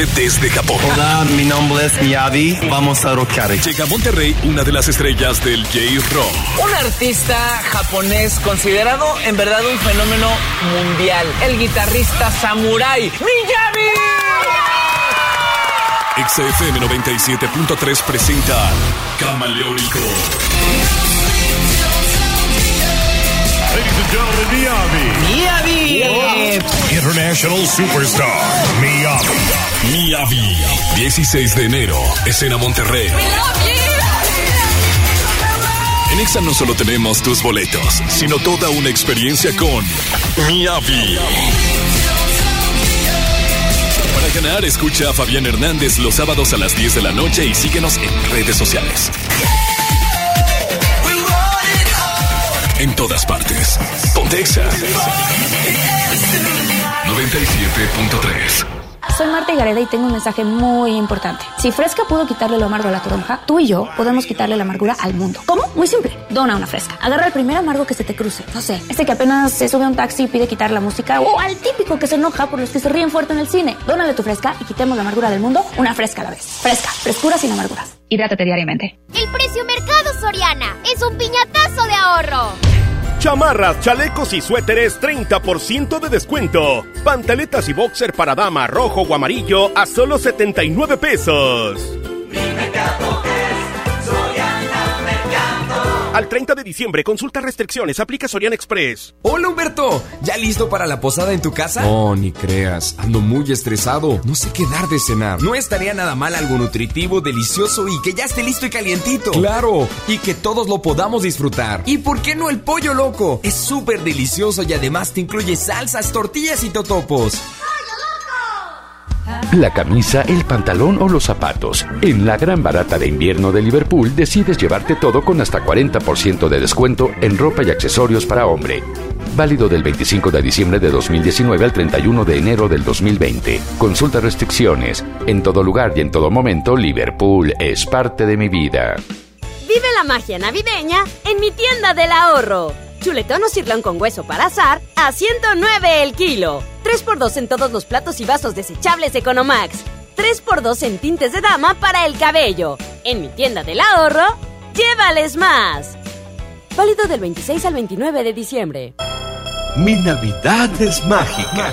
Directamente desde Japón. Hola, mi nombre es Miyavi. Vamos a rockear. Llega a Monterrey una de las estrellas del J-Rock. Un artista japonés considerado en verdad un fenómeno mundial. El guitarrista Samurai Miyavi. XFM 97.3 presenta Camaleónico. Gentlemen, Miyavi. International Superstar, Miyavi. Miyavi. 16 de enero, escena Monterrey. En Exa no solo tenemos tus boletos, sino toda una experiencia con Miyavi. Para ganar, escucha a Fabián Hernández los sábados a las 10 de la noche y síguenos en redes sociales. En todas partes. Pontexa. 97.3. Soy Marta Gareda y tengo un mensaje muy importante. Si Fresca pudo quitarle lo amargo a la toronja, tú y yo podemos quitarle la amargura al mundo. ¿Cómo? Muy simple. Dona una Fresca. Agarra el primer amargo que se te cruce. No sé, este que apenas se sube a un taxi y pide quitar la música. O al típico que se enoja por los que se ríen fuerte en el cine. Dónale tu Fresca y quitemos la amargura del mundo una Fresca a la vez. Fresca. Frescura sin amarguras. Hidrátate diariamente. El precio mercado Soriana es un piñatazo de ahorro. Chamarras, chalecos y suéteres 30% de descuento. Pantaletas y boxer para dama rojo o amarillo a solo 79 pesos. Al 30 de diciembre, consulta restricciones, aplica Sorian Express. Hola Humberto, ¿ya listo para la posada en tu casa? No, ni creas, ando muy estresado, no sé qué dar de cenar. No estaría nada mal algo nutritivo, delicioso y que ya esté listo y calientito. Claro, y que todos lo podamos disfrutar. ¿Y por qué no el pollo loco? Es súper delicioso y además te incluye salsas, tortillas y totopos. La camisa, el pantalón o los zapatos. En la gran barata de invierno de Liverpool decides llevarte todo con hasta 40% de descuento en ropa y accesorios para hombre. Válido del 25 de diciembre de 2019 al 31 de enero del 2020. Consulta restricciones. En todo lugar y en todo momento, Liverpool es parte de mi vida. Vive la magia navideña en mi tienda del ahorro. Chuletón o cirlón con hueso para azar a 109 el kilo. 3x2 en todos los platos y vasos desechables Economax. 3x2 en tintes de dama para el cabello. En mi tienda del ahorro, llévales más. Válido del 26 al 29 de diciembre. Mi Navidad es mágica.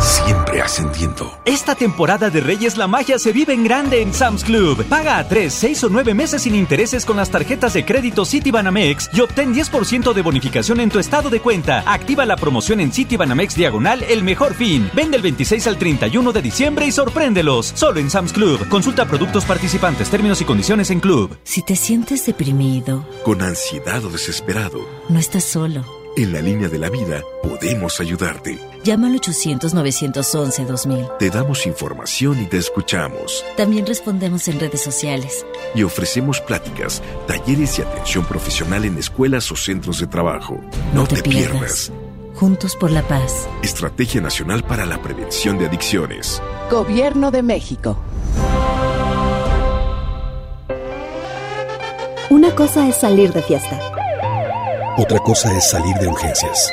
Siempre ascendiendo. Esta temporada de Reyes la magia se vive en grande en Sam's Club. Paga a 3, 6 o 9 meses sin intereses con las tarjetas de crédito Citibanamex y obtén 10% de bonificación en tu estado de cuenta. Activa la promoción en Citibanamex Diagonal El Mejor Fin. Vende el 26 al 31 de diciembre y sorpréndelos. Solo en Sam's Club. Consulta productos participantes, términos y condiciones en Club. Si te sientes deprimido, Con ansiedad o desesperado. no estás solo. En la línea de la vida podemos ayudarte. Llama al 800-911-2000. Te damos información y te escuchamos. También respondemos en redes sociales. Y ofrecemos pláticas, talleres y atención profesional en escuelas o centros de trabajo. No, te, pierdas. Juntos por la paz. Estrategia Nacional para la Prevención de Adicciones. Gobierno de México. Una cosa es salir de fiesta. Otra cosa es salir de urgencias.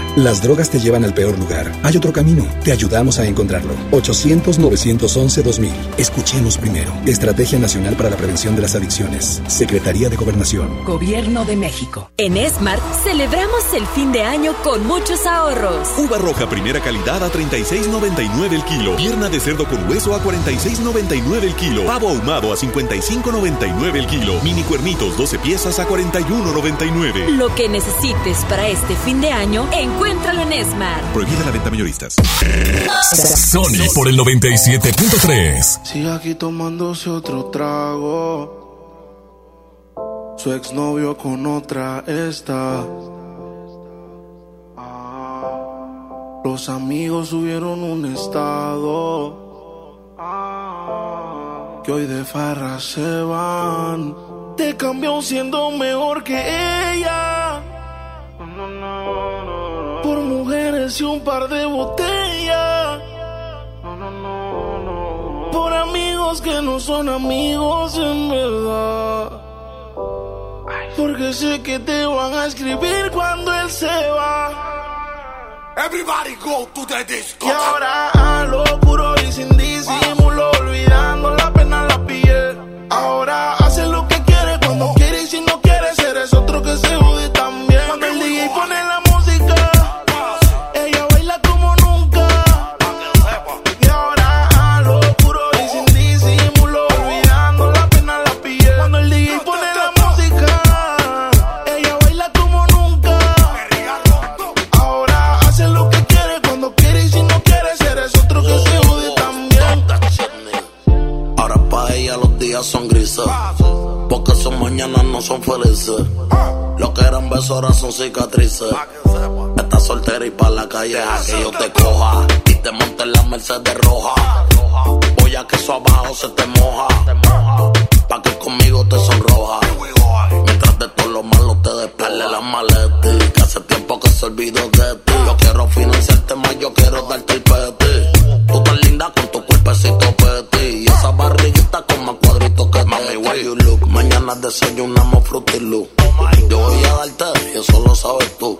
Las drogas te llevan al peor lugar. Hay otro camino. Te ayudamos a encontrarlo. 800-911-2000. Escuchemos primero. Estrategia Nacional para la Prevención de las Adicciones. Secretaría de Gobernación. Gobierno de México. En Smart celebramos el fin de año con muchos ahorros. Uva roja primera calidad a 36.99 el kilo. Pierna de cerdo con hueso a 46.99 el kilo. Pavo ahumado a 55.99 el kilo. Mini cuernitos 12 piezas a 41.99. Lo que necesites para este fin de año, encuéntralo en Smart. Prohibida la venta mayoristas. Sony por el 97.3. Sigue aquí tomándose otro trago. Su exnovio con otra está. Ah, Los amigos subieron un estado. Ah, Que hoy de farra se van. Te cambió siendo mejor que ella. Mujeres y un par de botellas. Por amigos que no son amigos en verdad. Porque sé que te van a escribir cuando él se va. Everybody go to the disco. Y ahora a lo puro y sin disimulo, olvidando la pena la piel. Ahora hace lo que quiere cuando quiere y si no quiere eres otro que se jode mañanas no son felices. Lo que eran besos ahora son cicatrices. Estás soltera y pa' la calle deja yo te coja. Y te monte en la Mercedes roja. Voy a que eso abajo se te moja. Pa' que conmigo te sonroja. Mientras de todo lo malo te despele la maleta. Que hace tiempo que se olvidó de ti. Yo quiero financiarte más, yo quiero darte el peti. Tú tan linda con tu cuerpecito peti. Y esa barriguita con más cuadritos que where you look. Mañana desayunamos frutilú. Yo voy a darte y eso lo sabes tú.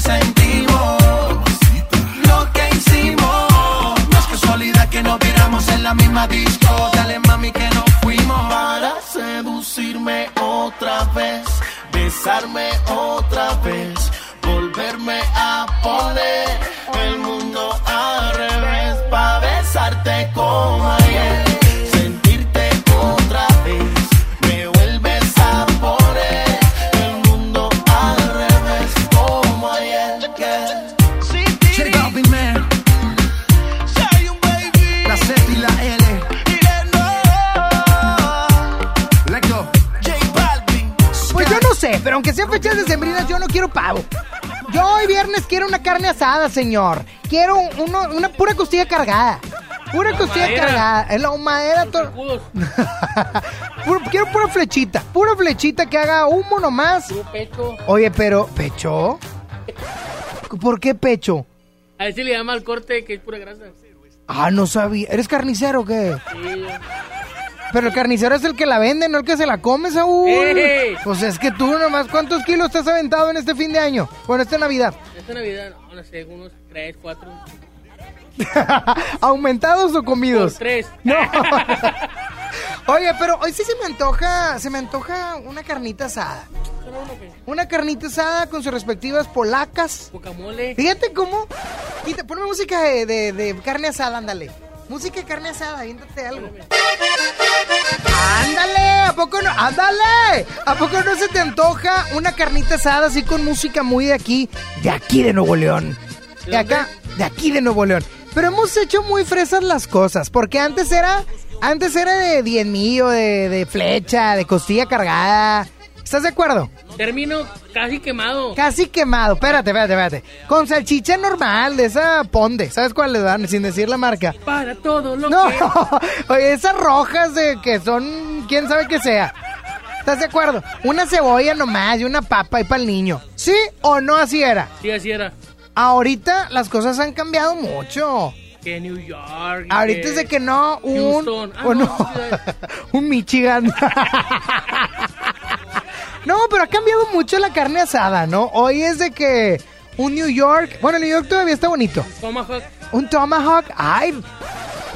Que sentimos, lo que hicimos. No es casualidad que nos viéramos en la misma disco. Dale mami que nos fuimos. Para seducirme otra vez, besarme otra vez, pero aunque sean fechas decembrinas, yo no quiero pavo. Yo hoy viernes quiero una carne asada, señor. Quiero uno- una pura costilla cargada. Pura costilla Madera. cargada. Es la madera. to- [LAUGHS] Puro- quiero pura flechita. Pura flechita que haga humo nomás. pecho. Oye, pero, ¿pecho? ¿Por qué pecho? A ver si le llama al corte que es pura grasa. Ah, no sabía. ¿Eres carnicero o qué? Sí, Pero el carnicero es el que la vende, no el que se la come, Saúl. ¡Ey! Pues es que tú nomás, ¿cuántos kilos te has aventado en este fin de año? Bueno, esta Navidad. Esta Navidad, no, no sé, unos 3, 4. [LAUGHS] ¿Aumentados o comidos? Por tres. No. [LAUGHS] Oye, pero hoy sí se me antoja, se me antoja una carnita asada. Una carnita asada con sus respectivas polacas. Guacamole. Fíjate cómo. Quita, ponme música de, de- de carne asada, ándale. Música de carne asada, aviéntate algo. ¡Ándale! ¿A poco no? ¡Ándale! ¿A poco no se te antoja una carnita asada así con música muy de aquí? De aquí de Nuevo León. De acá, de aquí de Nuevo León. Pero hemos hecho muy fresas las cosas, porque antes era, antes era de diez mío, de, de flecha, de costilla cargada. ¿Estás de acuerdo? Termino casi quemado. Casi quemado. Espérate, espérate, espérate. Con salchicha normal, de esa ponde. ¿Sabes cuál le dan? Sin decir la marca. Para todo lo No, que... [LAUGHS] oye, esas rojas de que son, quién sabe qué sea. ¿Estás de acuerdo? Una cebolla nomás y una papa ahí para el niño. ¿Sí o no así era? Sí, así era. Ahorita las cosas han cambiado mucho. Que New York. y Ahorita es de que no, un... Houston. Ah, o no, no, [LAUGHS] un Michigan. [LAUGHS] no, pero ha cambiado mucho la carne asada, ¿no? Hoy es de que un New York... Bueno, New York todavía está bonito. Tomahawk. Un Tomahawk. Ay,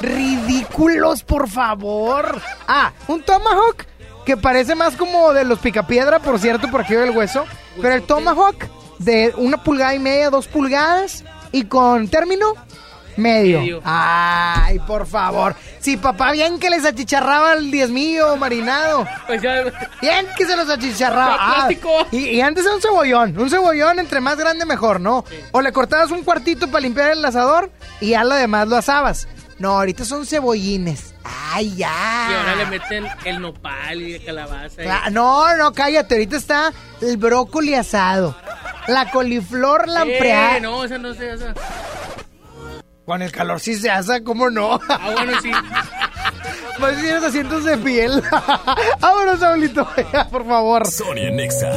ridículos, por favor. Ah, un Tomahawk que parece más como de los picapiedra, por cierto, por aquí del hueso. Pero el Tomahawk de una pulgada y media, dos pulgadas y con término medio. Medio. Ay, por favor. Si papá bien que les achicharraba el diezmillo marinado. Pues ya... Bien que se los achicharraba. Ah, y, y antes era un cebollón. Un cebollón entre más grande mejor, ¿no? O le cortabas un cuartito para limpiar el asador y ya lo demás lo asabas. No, ahorita son cebollines. Ay, ya. Y ahora le meten el nopal y la calabaza. y- No, no, cállate. Ahorita está el brócoli asado. La coliflor lampreada. Eh, no, esa no se esa. Con el calor sí se asa, ¿cómo no? Ah, bueno, sí. [LAUGHS] Pues tienes asientos de piel. [LAUGHS] Vámonos, Saulito, [LAUGHS] por favor. Sonia Nexa.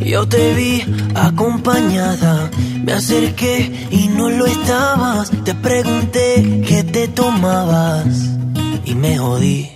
Yo te vi acompañada, me acerqué y no lo estabas. Te pregunté qué te tomabas y me jodí.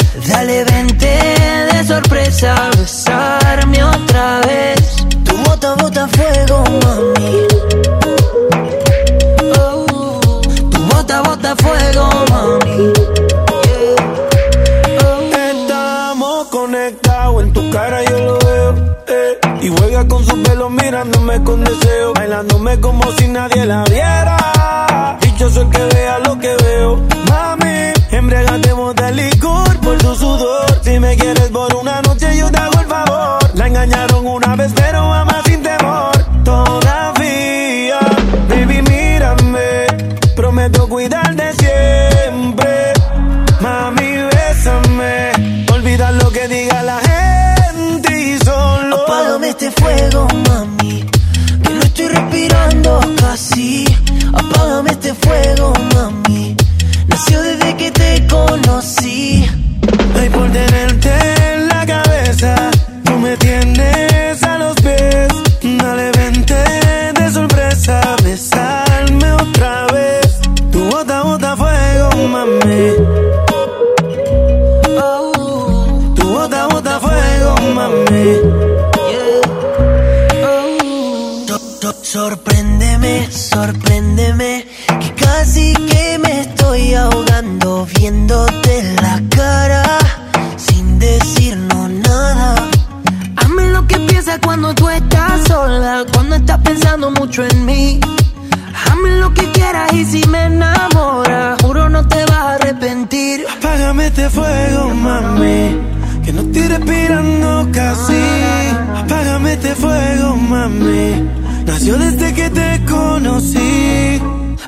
Dale, vente de sorpresa, besarme otra vez. Tu bota, bota fuego, mami. Oh, tu bota, bota fuego, mami. Estamos conectados, en tu cara yo lo veo. eh. Y juega con su pelo mirándome con deseo. Bailándome como si nadie la viera. Dichoso el que vea lo que veo. Mami, embriagatemos de licor por tu sudor. Si me quieres por una noche, yo te hago el favor. La engañaron una vez, pero ama sin temor. Todavía, baby, mírame. Prometo cuidarte siempre. Mami, bésame. Olvida lo que diga la gente y solo. Apágame este fuego, mami. Que no estoy respirando casi. Apágame este fuego, mami. Nació desde que te conocí. Ay, por tenerte en la cabeza, tú me tienes a los pies. Dale, vente de sorpresa, besarme otra vez. Tu bota, bota fuego, mami. Oh, Tu bota, bota fuego, mami. So- Sorpréndeme, sorpréndeme, que casi que me estoy ahogando viéndote la cara sin decirnos nada. Hazme lo que piensas cuando tú estás sola, cuando estás pensando mucho en mí. Hazme lo que quieras y si me enamoras, juro no te vas a arrepentir. Apágame este fuego, mami. Que no estoy respirando casi. Apágame este fuego, mami. Nació desde que te conocí.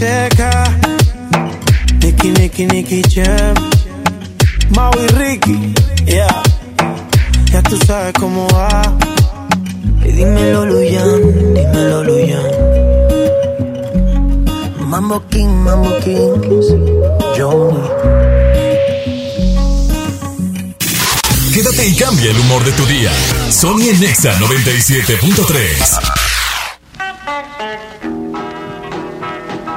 N.I.C.K. Nicky, Nicky, Nicky Jam. Mau y Ricky. Yeah. Ya tú sabes cómo va. Y dímelo, Luyan, dímelo, Luyan. Mambo King, Mambo King. Johnny. Quédate y cambia el humor de tu día. Sony en Nexa 97.3.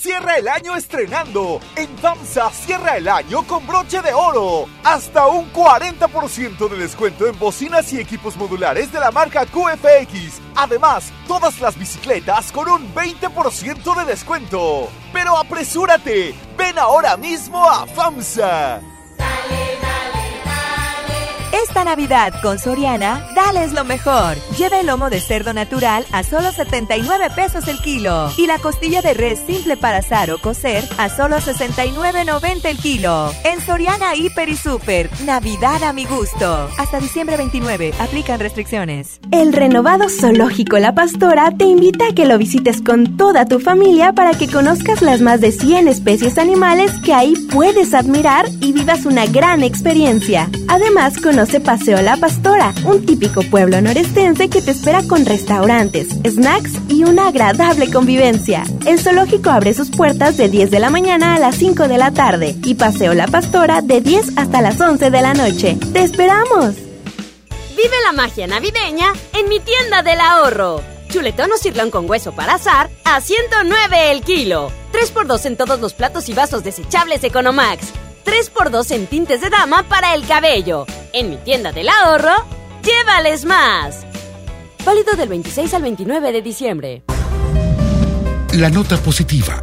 Cierra el año estrenando. En FAMSA cierra el año con broche de oro. Hasta un 40% de descuento en bocinas y equipos modulares de la marca QFX. Además, todas las bicicletas con un 20% de descuento. Pero apresúrate. Ven ahora mismo a FAMSA. Esta Navidad con Soriana, dales lo mejor. Lleva el lomo de cerdo natural a solo 79 pesos el kilo y la costilla de res simple para asar o cocer a solo 69.90 el kilo. En Soriana Hiper y Super, Navidad a mi gusto. Hasta diciembre 29, aplican restricciones. El renovado Zoológico La Pastora te invita a que lo visites con toda tu familia para que conozcas las más de 100 especies animales que ahí puedes admirar y vivas una gran experiencia. Además, conoce Paseo La Pastora, un típico pueblo norestense que te espera con restaurantes, snacks y una agradable convivencia. El zoológico abre sus puertas de 10 de la mañana a las 5 de la tarde y Paseo La Pastora de 10 hasta las 11 de la noche. ¡Te esperamos! Vive la magia navideña en mi tienda del ahorro. Chuletón o cirlón con hueso para azar a 109 el kilo. 3x2 en todos los platos y vasos desechables Economax. 3x2 en tintes de dama para el cabello. En mi tienda del ahorro, llévales más. Válido del 26 al 29 de diciembre. La nota positiva.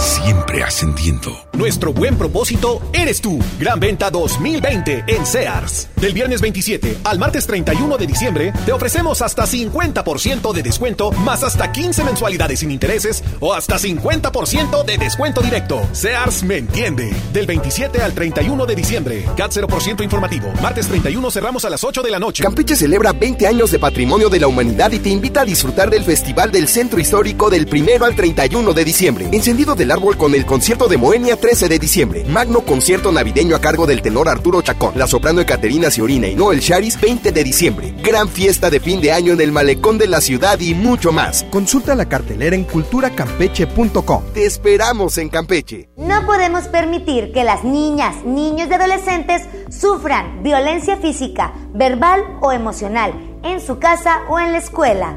Siempre ascendiendo. Nuestro buen propósito eres tú. Gran venta 2020 en Sears. Del viernes 27 al martes 31 de diciembre te ofrecemos hasta 50% de descuento más hasta 15 mensualidades sin intereses o hasta 50% de descuento directo. Sears me entiende. Del 27 al 31 de diciembre. CAT 0% informativo. Martes 31 cerramos a las 8 de la noche. Campeche celebra 20 años de patrimonio de la humanidad y te invita a disfrutar del Festival del Centro Histórico del 1 al 31 de diciembre. Encendido del árbol con el concierto de Moenia 13 de diciembre. Magno concierto navideño a cargo del tenor Arturo Chacón, la soprano Ecaterina Ciorina y Noel Charis 20 de diciembre. Gran fiesta de fin de año en el malecón de la ciudad y mucho más. Consulta la cartelera en culturacampeche.com. Te esperamos en Campeche. No podemos permitir que las niñas, niños y adolescentes sufran violencia física, verbal o emocional en su casa o en la escuela.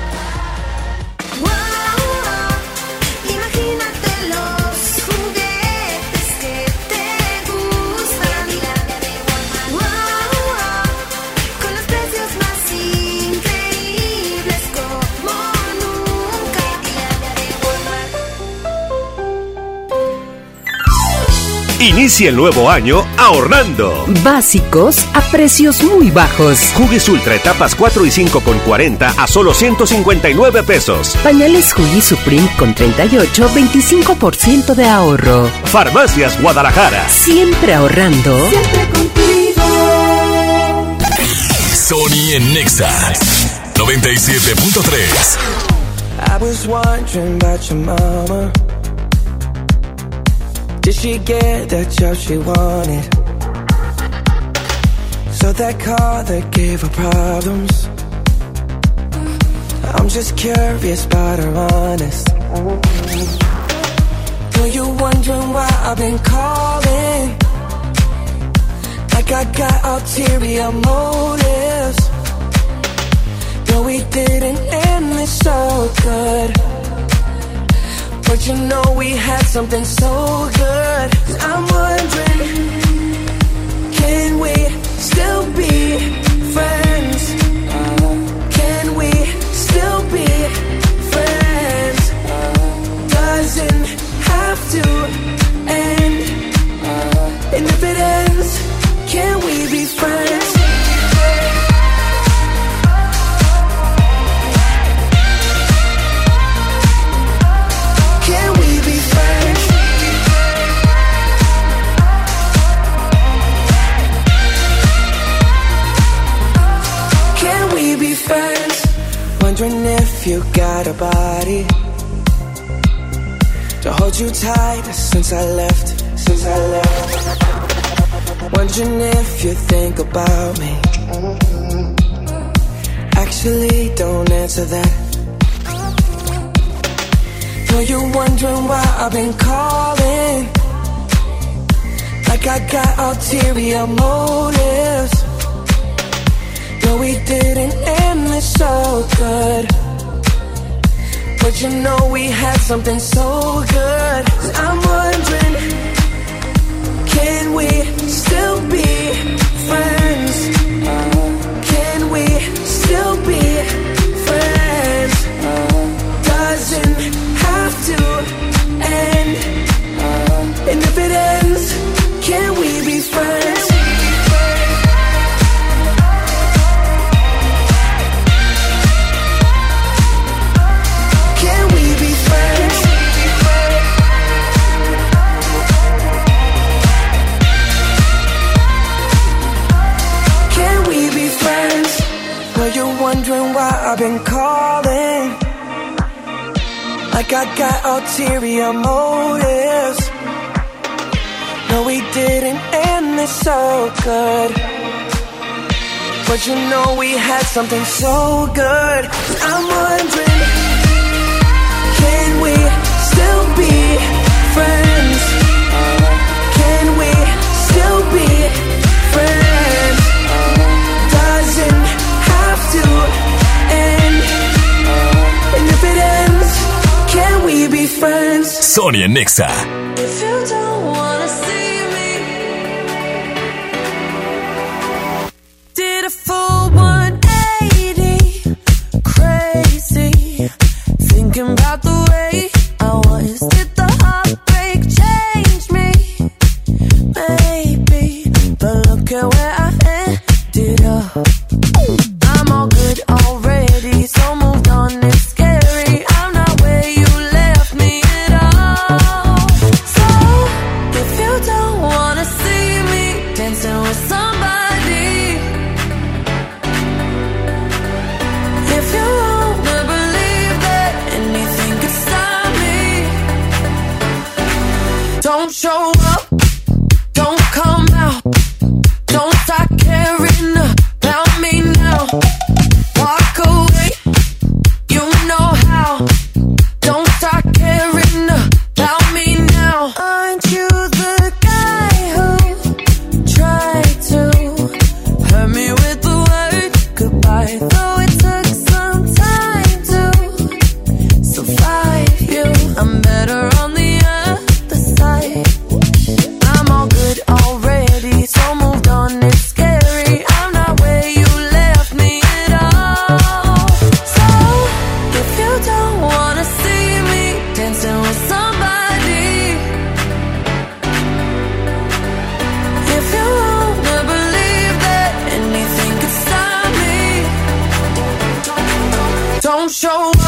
Inicia el nuevo año ahorrando. Básicos a precios muy bajos. Huggies Ultra etapas 4 y 5 con 40 a solo 159 pesos. Pañales Huggy Supreme con 38, 25% de ahorro. Farmacias Guadalajara. Siempre ahorrando. Sony en Nexa 97.3. I was wondering about your mama. Did she get the job she wanted? So that car that gave her problems. I'm just curious about her honest. Know you wondering why I've been calling? Like I got ulterior motives. No, we didn't end this so good. But you know we had something so good. I'm wondering, can we still be friends? Can we still be friends? Doesn't have to end. And if it ends, can we be friends? Wondering if you got a body to hold you tight since I left. Since I left. Wondering if you think about me. Actually, don't answer that. Know you're wondering why I've been calling. Like I got ulterior motives. No, we didn't end this so good. But you know we had something so good. I'm wondering, can we still be friends? Can we still be friends? Doesn't have to end. And if it ends, can we be friends? I've been calling? Like I got ulterior motives. No, we didn't end this so good. But you know we had something so good. I'm wondering, can we still be friends? En Nexa. show.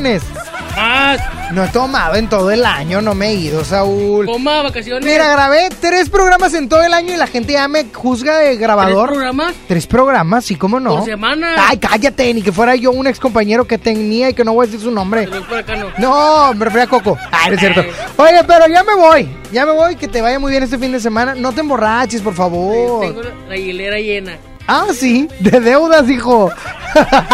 Vacaciones. Ah, No he tomado en todo el año, no me he ido, Saúl. toma vacaciones. Mira, grabé tres programas en todo el año y la gente ya me juzga de grabador. ¿Tres programas? Tres programas, sí, ¿cómo no? Por semana. Ay, cállate, ni que fuera yo un ex compañero que tenía y que no voy a decir su nombre. Pero por acá no. No, me refería a Coco. Ay, no es cierto. Oye, pero ya me voy. Ya me voy, que te vaya muy bien este fin de semana. No te emborraches, por favor. Tengo la hilera llena. Ah, sí, de deudas, hijo. [LAUGHS]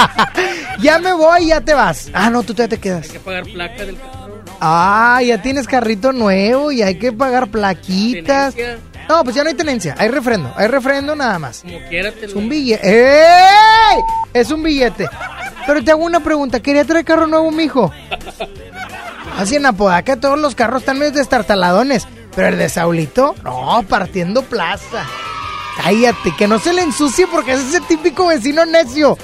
ya me voy, ya te vas. Ah, no, tú todavía te quedas. Hay que pagar placa del carro. Ah, ya tienes carrito nuevo y hay que pagar plaquitas. Tenencia. No, pues ya no hay tenencia, hay refrendo, hay refrendo nada más. Como quiera te Es un billete. ¡Ey! Es un billete. Pero te hago una pregunta, ¿quería traer carro nuevo, mijo? Así en Apodaca todos los carros están medio destartaladones, pero el de Saulito, no, partiendo plaza. Cállate, que no se le ensucie porque es ese típico vecino necio.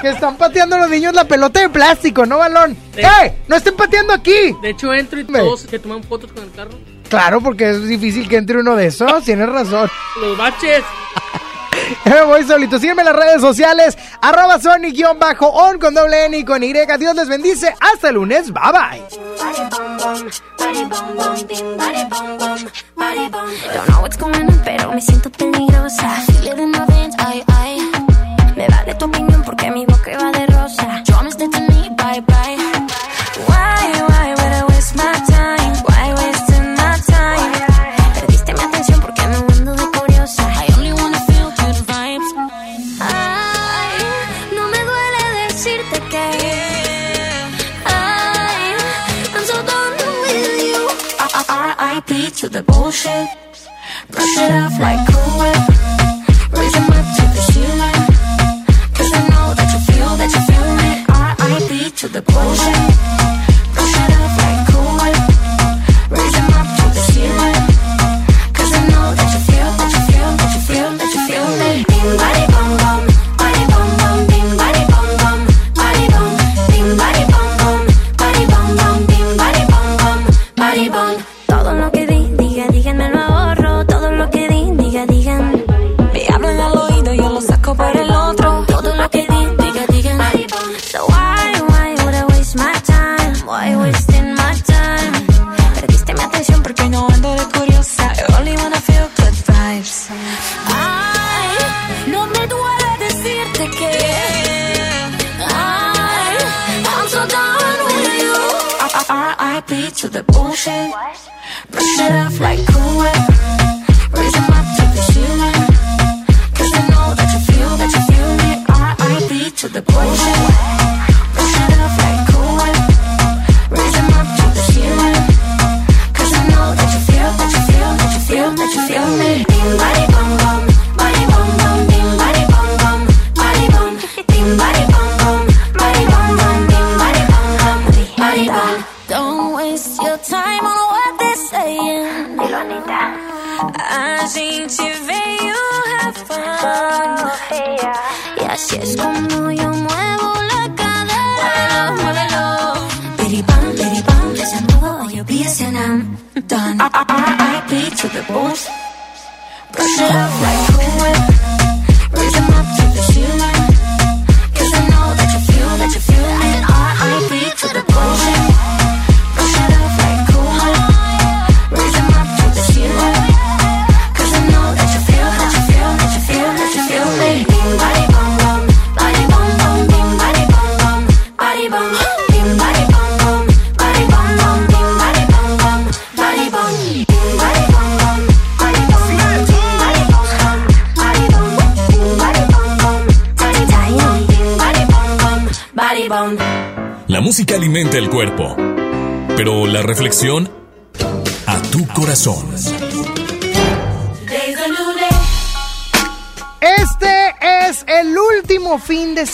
Que están pateando los niños la pelota de plástico, no balón. Sí. ¡Eh! ¡No estén pateando aquí! De hecho, entro y Me- todos se toman fotos con el carro. Claro, porque es difícil que entre uno de esos. Tienes razón. Los baches. [LAUGHS] Ya me voy solito. Sígueme en las redes sociales. Arroba Sony-on con doble N y con Y. Dios les bendice. Hasta el lunes. Bye bye. Don't know what's going on, pero me siento peligrosa. Feel it in my veins, ay, ay. Me vale tu opinión porque mi boca va de rosa. Promise that to me, bye, bye. Why, why would I waste my time? Why wasting my time? Perdiste mi atención porque me ando de curiosa. I only wanna feel good vibes. Ay, no me duele decirte que. Ay, I'm so done with you. R.I.P. to the bullshit. Brush it off like Cool Whip. Raise 'em up to the ceiling. Cause I know that you feel, that you feel me. R.I.P. to the bullshit.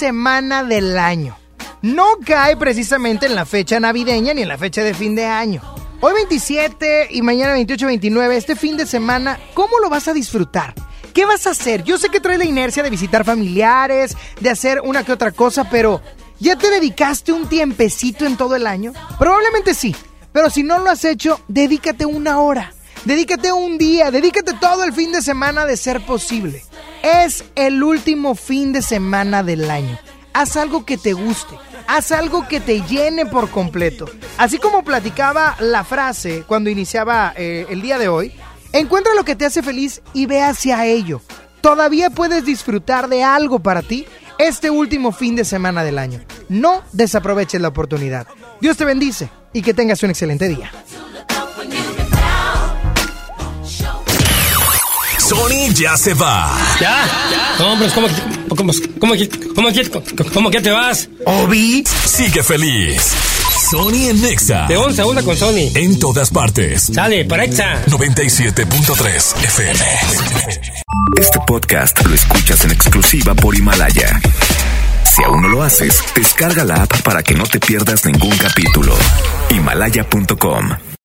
Semana del año. No cae precisamente en la fecha navideña ni en la fecha de fin de año. Hoy 27 y mañana 28-29, este fin de semana, ¿cómo lo vas a disfrutar? ¿Qué vas a hacer? Yo sé que traes la inercia de visitar familiares, de hacer una que otra cosa, pero ¿ya te dedicaste un tiempecito en todo el año? Probablemente sí, pero si no lo has hecho, dedícate una hora. Dedícate un día, dedícate todo el fin de semana de ser posible. Es el último fin de semana del año. Haz algo que te guste, haz algo que te llene por completo. Así como platicaba la frase cuando iniciaba eh, el día de hoy, encuentra lo que te hace feliz y ve hacia ello. Todavía puedes disfrutar de algo para ti este último fin de semana del año. No desaproveches la oportunidad. Dios te bendice y que tengas un excelente día. Sony ya se va. ¿Ya? No, pero ¿cómo, que- cómo, cómo, cómo que te vas? Obi sigue feliz. Sony en Nexa. De 11 a 1 con Sony. En todas partes. Sale, para Exa. 97.3 FM. Este podcast lo escuchas en exclusiva por Himalaya. Si aún no lo haces, descarga la app para que no te pierdas ningún capítulo. Himalaya.com